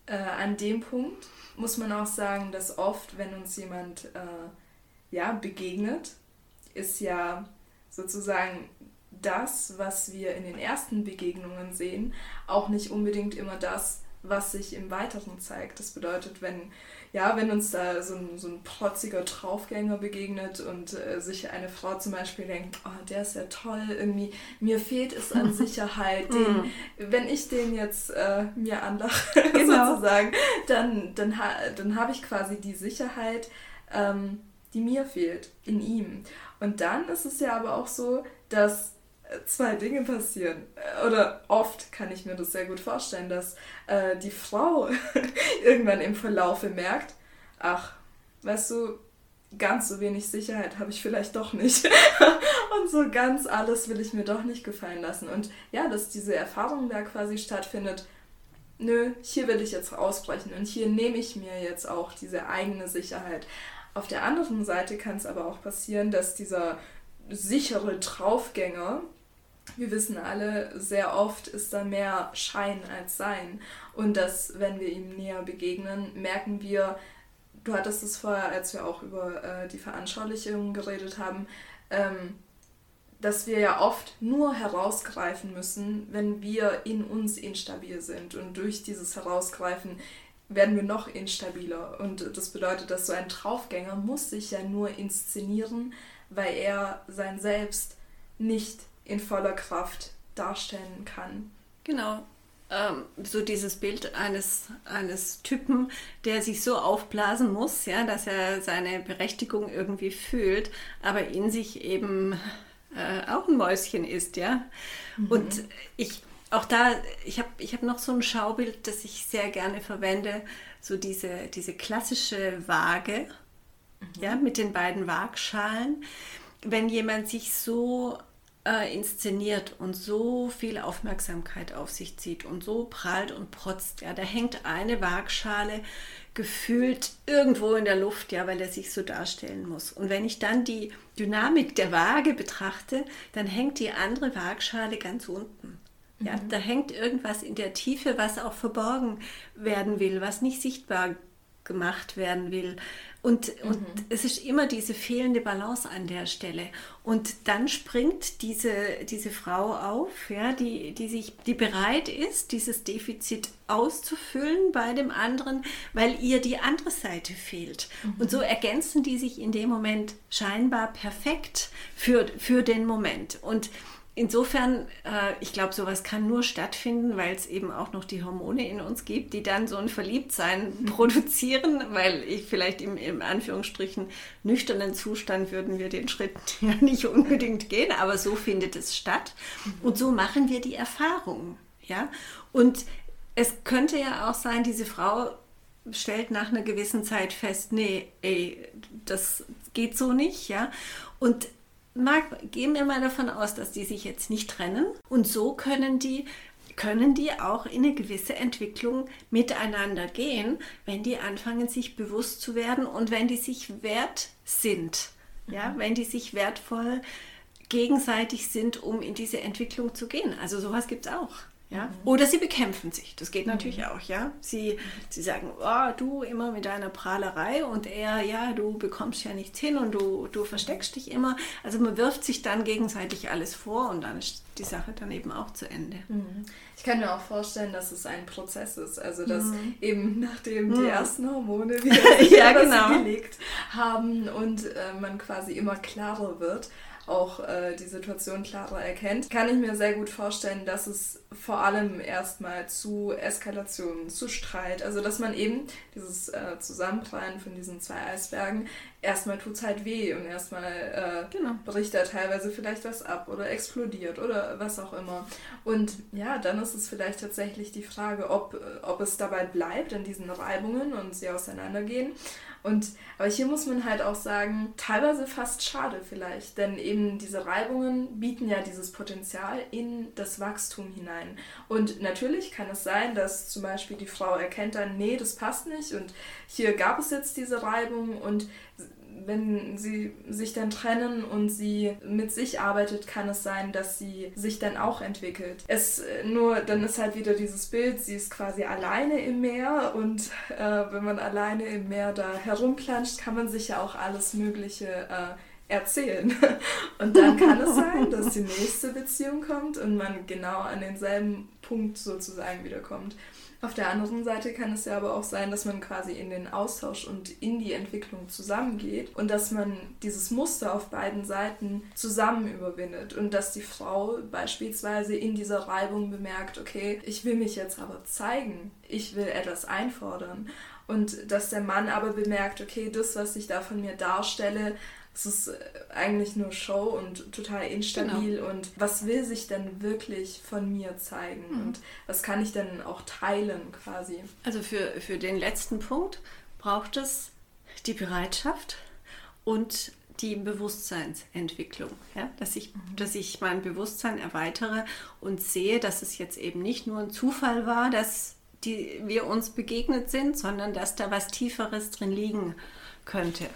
äh, an dem Punkt muss man auch sagen, dass oft, wenn uns jemand äh, ja, begegnet, ist ja sozusagen das, was wir in den ersten Begegnungen sehen, auch nicht unbedingt immer das, was sich im Weiteren zeigt. Das bedeutet, wenn, ja, wenn uns da so ein, so ein protziger Draufgänger begegnet und äh, sich eine Frau zum Beispiel denkt, oh, der ist ja toll, irgendwie, mir fehlt es an [laughs] Sicherheit, den, mhm. wenn ich den jetzt äh, mir anlache, [laughs] genau. sozusagen, dann, dann, ha dann habe ich quasi die Sicherheit, ähm, die mir fehlt, in ihm. Und dann ist es ja aber auch so, dass zwei Dinge passieren. Oder oft kann ich mir das sehr gut vorstellen, dass äh, die Frau [laughs] irgendwann im Verlaufe merkt, ach, weißt du, ganz so wenig Sicherheit habe ich vielleicht doch nicht. [laughs] und so ganz alles will ich mir doch nicht gefallen lassen. Und ja, dass diese Erfahrung da quasi stattfindet, nö, hier will ich jetzt ausbrechen und hier nehme ich mir jetzt auch diese eigene Sicherheit. Auf der anderen Seite kann es aber auch passieren, dass dieser sichere Draufgänger wir wissen alle, sehr oft ist da mehr Schein als Sein. Und dass, wenn wir ihm näher begegnen, merken wir, du hattest es vorher, als wir auch über äh, die Veranschaulichung geredet haben, ähm, dass wir ja oft nur herausgreifen müssen, wenn wir in uns instabil sind. Und durch dieses Herausgreifen werden wir noch instabiler. Und das bedeutet, dass so ein Draufgänger muss sich ja nur inszenieren, weil er sein Selbst nicht in voller Kraft darstellen kann. Genau. Ähm, so dieses Bild eines, eines Typen, der sich so aufblasen muss, ja, dass er seine Berechtigung irgendwie fühlt, aber in sich eben äh, auch ein Mäuschen ist, ja. Mhm. Und ich, auch da, ich habe ich hab noch so ein Schaubild, das ich sehr gerne verwende, so diese, diese klassische Waage, mhm. ja, mit den beiden Waagschalen. Wenn jemand sich so äh, inszeniert und so viel Aufmerksamkeit auf sich zieht und so prallt und protzt. Ja, da hängt eine Waagschale gefühlt irgendwo in der Luft, ja, weil er sich so darstellen muss. Und wenn ich dann die Dynamik der Waage betrachte, dann hängt die andere Waagschale ganz unten. Ja, mhm. da hängt irgendwas in der Tiefe, was auch verborgen werden will, was nicht sichtbar gemacht werden will. Und, mhm. und es ist immer diese fehlende Balance an der Stelle. Und dann springt diese, diese Frau auf, ja, die, die, sich, die bereit ist, dieses Defizit auszufüllen bei dem anderen, weil ihr die andere Seite fehlt. Mhm. Und so ergänzen die sich in dem Moment scheinbar perfekt für, für den Moment. Und insofern, äh, ich glaube, sowas kann nur stattfinden, weil es eben auch noch die Hormone in uns gibt, die dann so ein Verliebtsein mhm. [laughs] produzieren, weil ich vielleicht im, im Anführungsstrichen nüchternen Zustand würden wir den Schritt [laughs] ja nicht unbedingt gehen, aber so findet es statt. Mhm. Und so machen wir die Erfahrung. Ja? Und es könnte ja auch sein, diese Frau stellt nach einer gewissen Zeit fest, nee, ey, das geht so nicht, ja. Und Marc, gehen wir mal davon aus, dass die sich jetzt nicht trennen. Und so können die, können die auch in eine gewisse Entwicklung miteinander gehen, wenn die anfangen, sich bewusst zu werden und wenn die sich wert sind. Ja, mhm. wenn die sich wertvoll gegenseitig sind, um in diese Entwicklung zu gehen. Also sowas gibt es auch. Ja? Mhm. Oder sie bekämpfen sich. Das geht natürlich mhm. auch. Ja? Sie, sie sagen, oh, du immer mit deiner Prahlerei und er, ja, du bekommst ja nichts hin und du, du versteckst dich immer. Also man wirft sich dann gegenseitig alles vor und dann ist die Sache dann eben auch zu Ende. Mhm. Ich kann mir auch vorstellen, dass es ein Prozess ist. Also dass mhm. eben nachdem die mhm. ersten Hormone [laughs] wieder ja, genau. gelegt haben und äh, man quasi immer klarer wird, auch äh, die Situation klarer erkennt, kann ich mir sehr gut vorstellen, dass es vor allem erstmal zu Eskalationen, zu Streit, also dass man eben dieses äh, Zusammenprallen von diesen zwei Eisbergen, erstmal tut es halt weh und erstmal äh, genau. bricht da teilweise vielleicht was ab oder explodiert oder was auch immer. Und ja, dann ist es vielleicht tatsächlich die Frage, ob, ob es dabei bleibt in diesen Reibungen und sie auseinandergehen und, aber hier muss man halt auch sagen, teilweise fast schade vielleicht, denn eben diese Reibungen bieten ja dieses Potenzial in das Wachstum hinein. Und natürlich kann es sein, dass zum Beispiel die Frau erkennt dann, nee, das passt nicht und hier gab es jetzt diese Reibung und wenn sie sich dann trennen und sie mit sich arbeitet, kann es sein, dass sie sich dann auch entwickelt. Es nur, dann ist halt wieder dieses Bild, sie ist quasi alleine im Meer und äh, wenn man alleine im Meer da herumplanscht, kann man sich ja auch alles Mögliche äh, erzählen. [laughs] Und dann kann es sein, [laughs] dass die nächste Beziehung kommt und man genau an denselben Punkt sozusagen wiederkommt. Auf der anderen Seite kann es ja aber auch sein, dass man quasi in den Austausch und in die Entwicklung zusammengeht und dass man dieses Muster auf beiden Seiten zusammen überwindet und dass die Frau beispielsweise in dieser Reibung bemerkt, okay, ich will mich jetzt aber zeigen, ich will etwas einfordern und dass der Mann aber bemerkt, okay, das, was ich da von mir darstelle, es ist äh, eigentlich nur Show und total instabil genau. und was will sich denn wirklich von mir zeigen mhm. und was kann ich denn auch teilen quasi? Also für, für den letzten Punkt braucht es die Bereitschaft und die Bewusstseinsentwicklung, ja? dass, ich, mhm. dass ich mein Bewusstsein erweitere und sehe, dass es jetzt eben nicht nur ein Zufall war, dass die, wir uns begegnet sind, sondern dass da was Tieferes drin liegen könnte.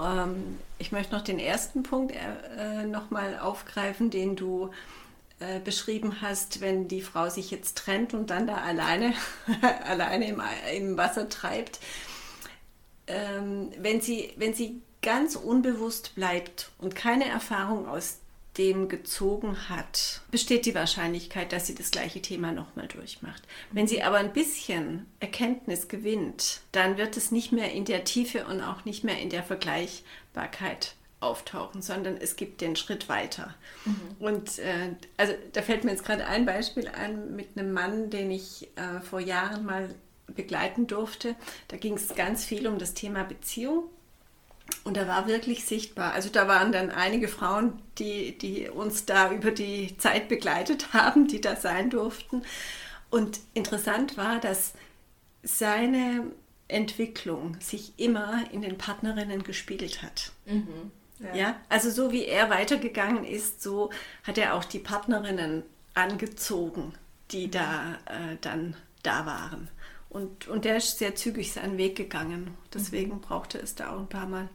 Ähm, ich möchte noch den ersten Punkt äh, nochmal aufgreifen, den du äh, beschrieben hast, wenn die Frau sich jetzt trennt und dann da alleine, [laughs] alleine im, im Wasser treibt. Ähm, wenn, sie, wenn sie ganz unbewusst bleibt und keine Erfahrung aus dem gezogen hat, besteht die Wahrscheinlichkeit, dass sie das gleiche Thema nochmal durchmacht. Wenn sie aber ein bisschen Erkenntnis gewinnt, dann wird es nicht mehr in der Tiefe und auch nicht mehr in der Vergleichbarkeit auftauchen, sondern es gibt den Schritt weiter. Mhm. Und äh, also da fällt mir jetzt gerade ein Beispiel ein mit einem Mann, den ich äh, vor Jahren mal begleiten durfte. Da ging es ganz viel um das Thema Beziehung und da war wirklich sichtbar, also da waren dann einige Frauen, die, die uns da über die Zeit begleitet haben, die da sein durften. Und interessant war, dass seine Entwicklung sich immer in den Partnerinnen gespiegelt hat. Mhm, ja. ja. also so wie er weitergegangen ist, so hat er auch die Partnerinnen angezogen, die mhm. da äh, dann da waren. Und, und der ist sehr zügig seinen Weg gegangen. Deswegen mhm. brauchte es da auch ein paar Mal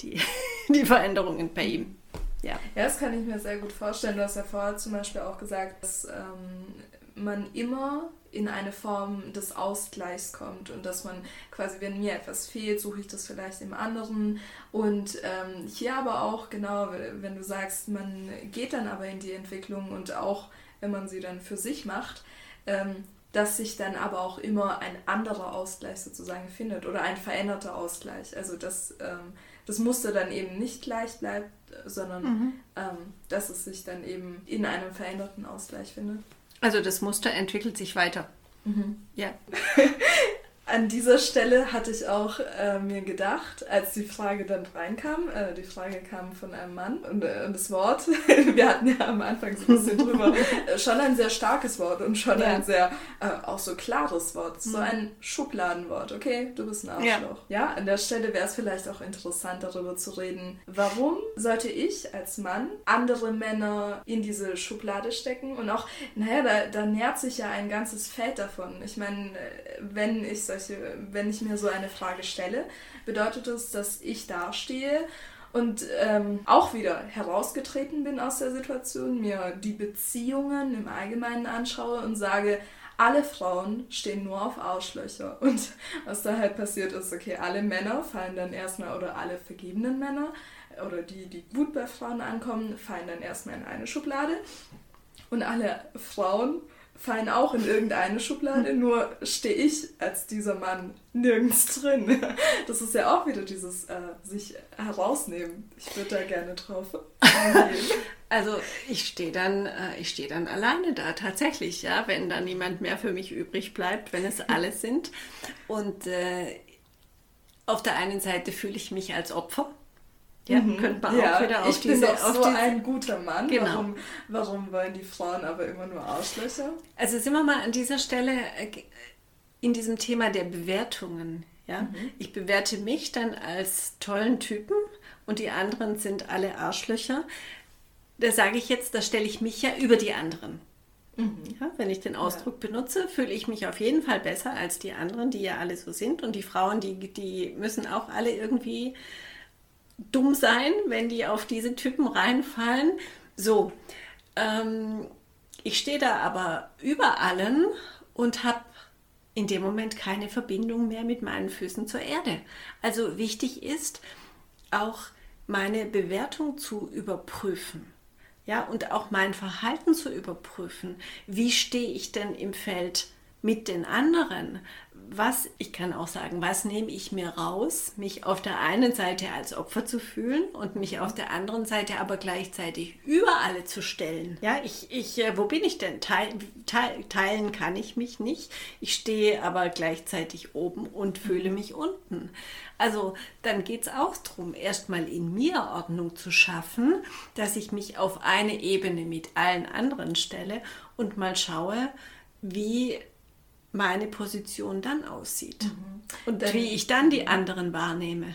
die, [laughs] die Veränderungen bei ihm. Ja. ja, das kann ich mir sehr gut vorstellen. Du hast ja vorher zum Beispiel auch gesagt, dass ähm, man immer in eine Form des Ausgleichs kommt und dass man quasi, wenn mir etwas fehlt, suche ich das vielleicht im anderen. Und ähm, hier aber auch, genau, wenn du sagst, man geht dann aber in die Entwicklung und auch wenn man sie dann für sich macht, ähm, dass sich dann aber auch immer ein anderer Ausgleich sozusagen findet oder ein veränderter Ausgleich. Also dass ähm, das Muster dann eben nicht gleich bleibt, sondern mhm. ähm, dass es sich dann eben in einem veränderten Ausgleich findet. Also das Muster entwickelt sich weiter. Mhm. Ja. [laughs] An dieser Stelle hatte ich auch äh, mir gedacht, als die Frage dann reinkam, äh, die Frage kam von einem Mann und, äh, und das Wort, [laughs] wir hatten ja am Anfang so ein bisschen drüber, [laughs] äh, schon ein sehr starkes Wort und schon ja. ein sehr äh, auch so klares Wort, so mhm. ein Schubladenwort, okay, du bist ein Arschloch. Ja, ja an der Stelle wäre es vielleicht auch interessant darüber zu reden, warum sollte ich als Mann andere Männer in diese Schublade stecken und auch, naja, da, da nährt sich ja ein ganzes Feld davon. Ich meine, äh, wenn ich so solche, wenn ich mir so eine Frage stelle, bedeutet es, dass ich dastehe und ähm, auch wieder herausgetreten bin aus der Situation, mir die Beziehungen im Allgemeinen anschaue und sage, alle Frauen stehen nur auf Arschlöcher. [laughs] Und was da halt passiert ist, okay, alle Männer fallen dann erstmal, oder alle vergebenen Männer, oder die, die gut bei Frauen ankommen, fallen dann erstmal in eine Schublade. Und alle Frauen fallen auch in irgendeine Schublade, nur stehe ich als dieser Mann nirgends drin. [laughs] Das ist ja auch wieder dieses äh, sich herausnehmen. Ich würde da gerne drauf eingehen. [laughs] Also ich stehe dann, äh, ich stehe dann alleine da tatsächlich, ja, wenn dann niemand mehr für mich übrig bleibt, wenn es [laughs] alle sind. Und äh, auf der einen Seite fühle ich mich als Opfer ja, mhm. könnte man ja, auch wieder auf ich diese... Ich bin doch so diese, ein guter Mann. Genau. Warum, warum wollen die Frauen aber immer nur Arschlöcher? Also sind wir mal an dieser Stelle äh, in diesem Thema der Bewertungen. Ja? Mhm. Ich bewerte mich dann als tollen Typen und die anderen sind alle Arschlöcher. Da sage ich jetzt, da stelle ich mich ja über die anderen. Mhm. Ja, wenn ich den Ausdruck ja. benutze, fühle ich mich auf jeden Fall besser als die anderen, die ja alle so sind. Und die Frauen, die, die müssen auch alle irgendwie dumm sein, wenn die auf diese Typen reinfallen. So, ähm, ich stehe da aber über allen und habe in dem Moment keine Verbindung mehr mit meinen Füßen zur Erde. Also wichtig ist auch meine Bewertung zu überprüfen. Ja, und auch mein Verhalten zu überprüfen. Wie stehe ich denn im Feld mit den anderen, was, ich kann auch sagen, was nehme ich mir raus, mich auf der einen Seite als Opfer zu fühlen und mich auf der anderen Seite aber gleichzeitig über alle zu stellen. Ja, ich, ich äh, wo bin ich denn? Teil, teil, teilen kann ich mich nicht. Ich stehe aber gleichzeitig oben und fühle mich unten. Also dann geht es auch darum, erstmal in mir Ordnung zu schaffen, dass ich mich auf eine Ebene mit allen anderen stelle und mal schaue, wie meine Position dann aussieht mhm. und Denn, wie ich dann die anderen wahrnehme.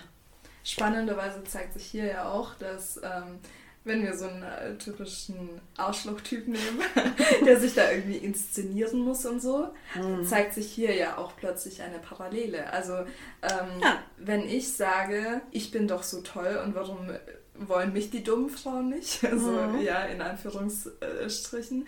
Spannenderweise zeigt sich hier ja auch, dass ähm, wenn wir so einen äh, typischen Arschloch-Typ nehmen, [laughs] der sich da irgendwie inszenieren muss und so, mhm. zeigt sich hier ja auch plötzlich eine Parallele. Also ähm, ja. wenn ich sage, ich bin doch so toll und warum wollen mich die dummen Frauen nicht, [laughs] also mhm. ja, in Anführungsstrichen,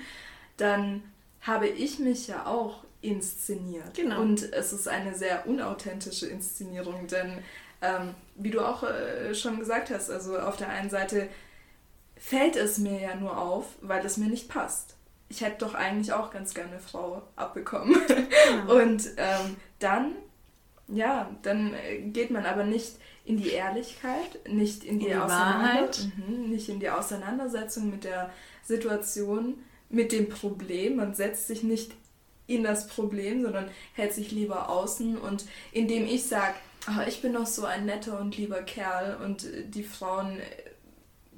dann habe ich mich ja auch inszeniert. Genau. Und es ist eine sehr unauthentische Inszenierung, denn ähm, wie du auch äh, schon gesagt hast, also auf der einen Seite fällt es mir ja nur auf, weil es mir nicht passt. Ich hätte doch eigentlich auch ganz gerne eine Frau abbekommen. Genau. [laughs] Und ähm, dann, ja, dann äh, geht man aber nicht in die Ehrlichkeit, nicht in die, in die Wahrheit, mhm, nicht in die Auseinandersetzung mit der Situation, mit dem Problem. Man setzt sich nicht in das Problem, sondern hält sich lieber außen. Und indem ich sage, oh, ich bin doch so ein netter und lieber Kerl und die Frauen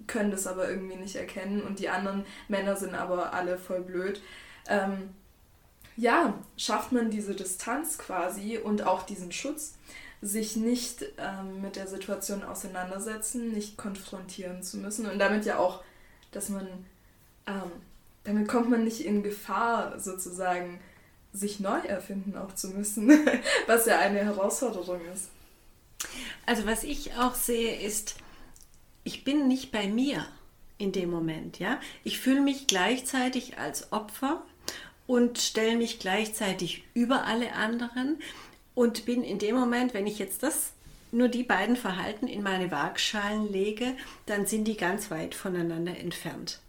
können das aber irgendwie nicht erkennen und die anderen Männer sind aber alle voll blöd. Ähm, ja, schafft man diese Distanz quasi und auch diesen Schutz, sich nicht ähm, mit der Situation auseinandersetzen, nicht konfrontieren zu müssen und damit ja auch, dass man, ähm, damit kommt man nicht in Gefahr sozusagen, sich neu erfinden auch zu müssen, [laughs] was ja eine Herausforderung ist. Also was ich auch sehe, ist, ich bin nicht bei mir in dem Moment, ja. Ich fühle mich gleichzeitig als Opfer und stelle mich gleichzeitig über alle anderen und bin in dem Moment, wenn ich jetzt das nur die beiden Verhalten in meine Waagschalen lege, dann sind die ganz weit voneinander entfernt.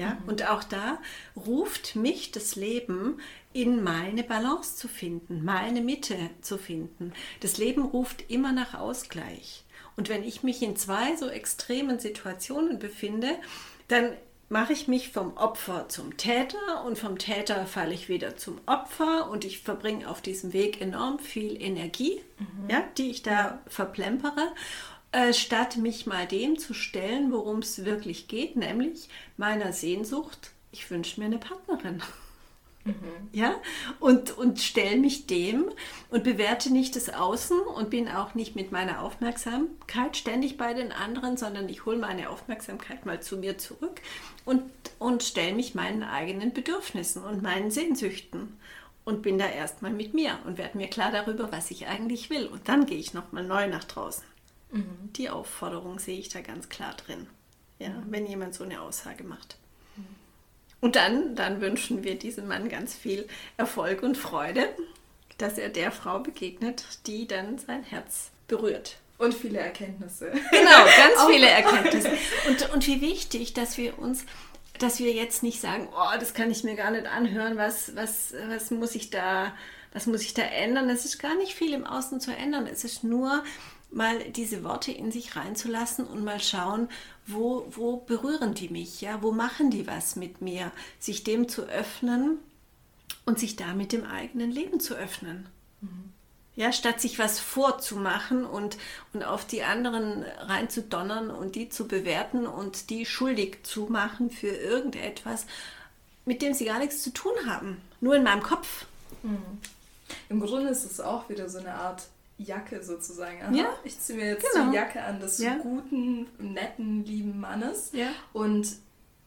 Ja, mhm. und auch da ruft mich das Leben in meine Balance zu finden, meine Mitte zu finden. Das Leben ruft immer nach Ausgleich. Und wenn ich mich in zwei so extremen Situationen befinde, dann mache ich mich vom Opfer zum Täter und vom Täter falle ich wieder zum Opfer und ich verbringe auf diesem Weg enorm viel Energie, mhm. ja, die ich da verplempere, äh, statt mich mal dem zu stellen, worum es wirklich geht, nämlich meiner Sehnsucht, ich wünsche mir eine Partnerin. Mhm. Ja, und, und stelle mich dem und bewerte nicht das Außen und bin auch nicht mit meiner Aufmerksamkeit ständig bei den anderen, sondern ich hole meine Aufmerksamkeit mal zu mir zurück und, und stelle mich meinen eigenen Bedürfnissen und meinen Sehnsüchten und bin da erstmal mit mir und werde mir klar darüber, was ich eigentlich will. Und dann gehe ich nochmal neu nach draußen. Mhm. Die Aufforderung sehe ich da ganz klar drin, ja, mhm. wenn jemand so eine Aussage macht. Und dann, dann wünschen wir diesem Mann ganz viel Erfolg und Freude, dass er der Frau begegnet, die dann sein Herz berührt. Und viele Erkenntnisse. Genau, ganz [laughs] viele Erkenntnisse. Und, und wie wichtig, dass wir uns, dass wir jetzt nicht sagen, oh, das kann ich mir gar nicht anhören, was, was, was muss ich da, was muss ich da ändern? Es ist gar nicht viel im Außen zu ändern. Es ist nur mal diese Worte in sich reinzulassen und mal schauen, wo, wo berühren die mich, ja, wo machen die was mit mir, sich dem zu öffnen und sich damit dem eigenen Leben zu öffnen. Mhm. Ja, statt sich was vorzumachen und, und auf die anderen reinzudonnern und die zu bewerten und die schuldig zu machen für irgendetwas, mit dem sie gar nichts zu tun haben. Nur in meinem Kopf. Mhm. Im Grunde ist es auch wieder so eine Art Jacke sozusagen. Aha, ja. Ich ziehe mir jetzt genau. die Jacke an des ja. guten, netten, lieben Mannes. Ja. Und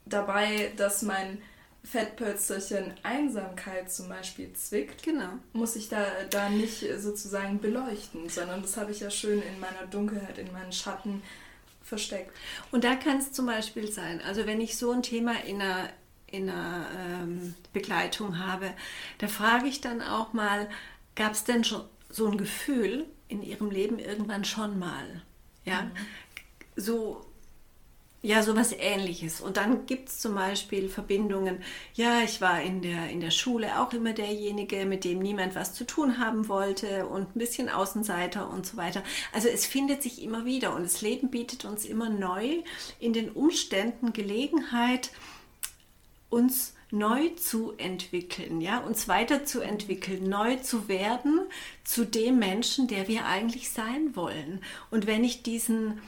dabei, dass mein Fettpölsterchen Einsamkeit zum Beispiel zwickt, genau. muss ich da, da nicht sozusagen beleuchten, sondern das habe ich ja schön in meiner Dunkelheit, in meinen Schatten versteckt. Und da kann es zum Beispiel sein, also wenn ich so ein Thema in einer, in einer ähm, Begleitung habe, da frage ich dann auch mal, gab es denn schon so ein Gefühl in ihrem Leben irgendwann schon mal. Ja, mhm. so ja, sowas ähnliches. Und dann gibt es zum Beispiel Verbindungen. Ja, ich war in der, in der Schule auch immer derjenige, mit dem niemand was zu tun haben wollte und ein bisschen Außenseiter und so weiter. Also es findet sich immer wieder und das Leben bietet uns immer neu in den Umständen Gelegenheit, uns neu zu entwickeln, ja, uns weiterzuentwickeln, neu zu werden zu dem Menschen, der wir eigentlich sein wollen. Und wenn ich diesen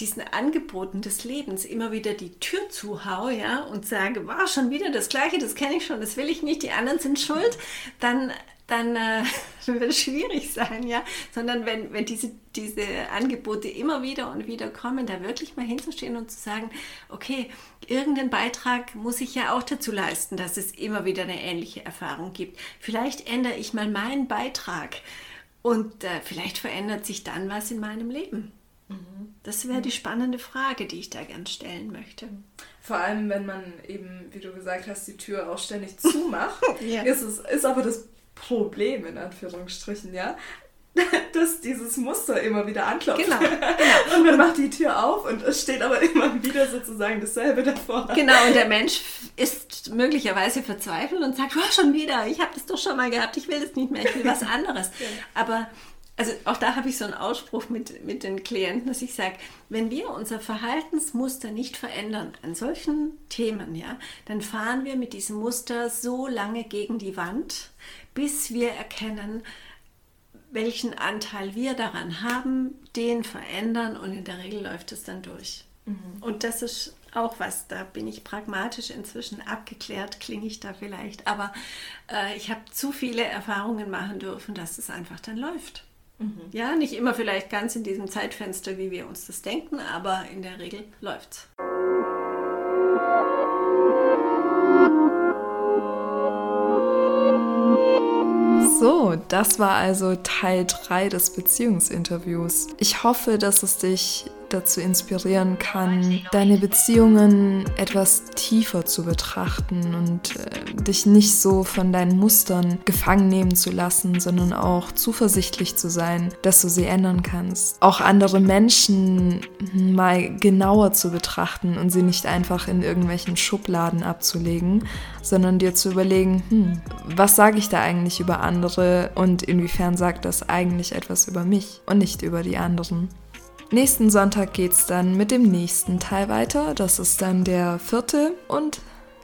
diesen Angeboten des Lebens immer wieder die Tür zuhaue, ja, und sage, war schon wieder das Gleiche, das kenne ich schon, das will ich nicht, die anderen sind schuld, dann, dann äh, [laughs] wird es schwierig sein, ja. Sondern wenn, wenn diese, diese Angebote immer wieder und wieder kommen, da wirklich mal hinzustehen und zu sagen, okay, irgendeinen Beitrag muss ich ja auch dazu leisten, dass es immer wieder eine ähnliche Erfahrung gibt. Vielleicht ändere ich mal meinen Beitrag und äh, vielleicht verändert sich dann was in meinem Leben. Das wäre die spannende Frage, die ich da gern stellen möchte. Vor allem, wenn man eben, wie du gesagt hast, die Tür auch ständig zumacht, [laughs] ja. ist, es, ist aber das Problem in Anführungsstrichen, ja, [laughs] dass dieses Muster immer wieder anklopft. Genau, [laughs] genau. Und man macht die Tür auf und es steht aber immer wieder sozusagen dasselbe davor. Genau, und der Mensch ist möglicherweise verzweifelt und sagt, oh, schon wieder, ich habe das doch schon mal gehabt, ich will das nicht mehr, ich will was [laughs] anderes. Aber also auch da habe ich so einen Ausspruch mit, mit den Klienten, dass ich sage, wenn wir unser Verhaltensmuster nicht verändern an solchen Themen, ja, dann fahren wir mit diesem Muster so lange gegen die Wand, bis wir erkennen, welchen Anteil wir daran haben, den verändern und in der Regel läuft es dann durch. Mhm. Und das ist auch was, da bin ich pragmatisch inzwischen abgeklärt, klinge ich da vielleicht, aber äh, ich habe zu viele Erfahrungen machen dürfen, dass es einfach dann läuft. Mhm. Ja, nicht immer vielleicht ganz in diesem Zeitfenster, wie wir uns das denken, aber in der Regel läuft's. So, das war also Teil 3 des Beziehungsinterviews. Ich hoffe, dass es dich dazu inspirieren kann, deine Beziehungen etwas tiefer zu betrachten und äh, dich nicht so von deinen Mustern gefangen nehmen zu lassen, sondern auch zuversichtlich zu sein, dass du sie ändern kannst. Auch andere Menschen mal genauer zu betrachten und sie nicht einfach in irgendwelchen Schubladen abzulegen, sondern dir zu überlegen, hm, was sage ich da eigentlich über andere und inwiefern sagt das eigentlich etwas über mich und nicht über die anderen. Nächsten Sonntag geht es dann mit dem nächsten Teil weiter. Das ist dann der vierte und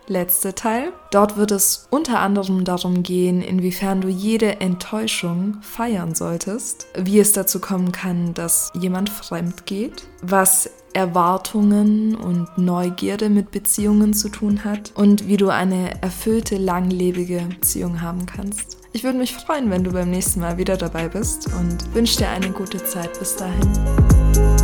letzte Teil. Dort wird es unter anderem darum gehen, inwiefern du jede Enttäuschung feiern solltest, wie es dazu kommen kann, dass jemand fremd geht, was Erwartungen und Neugierde mit Beziehungen zu tun hat und wie du eine erfüllte, langlebige Beziehung haben kannst. Ich würde mich freuen, wenn du beim nächsten Mal wieder dabei bist und wünsche dir eine gute Zeit bis dahin.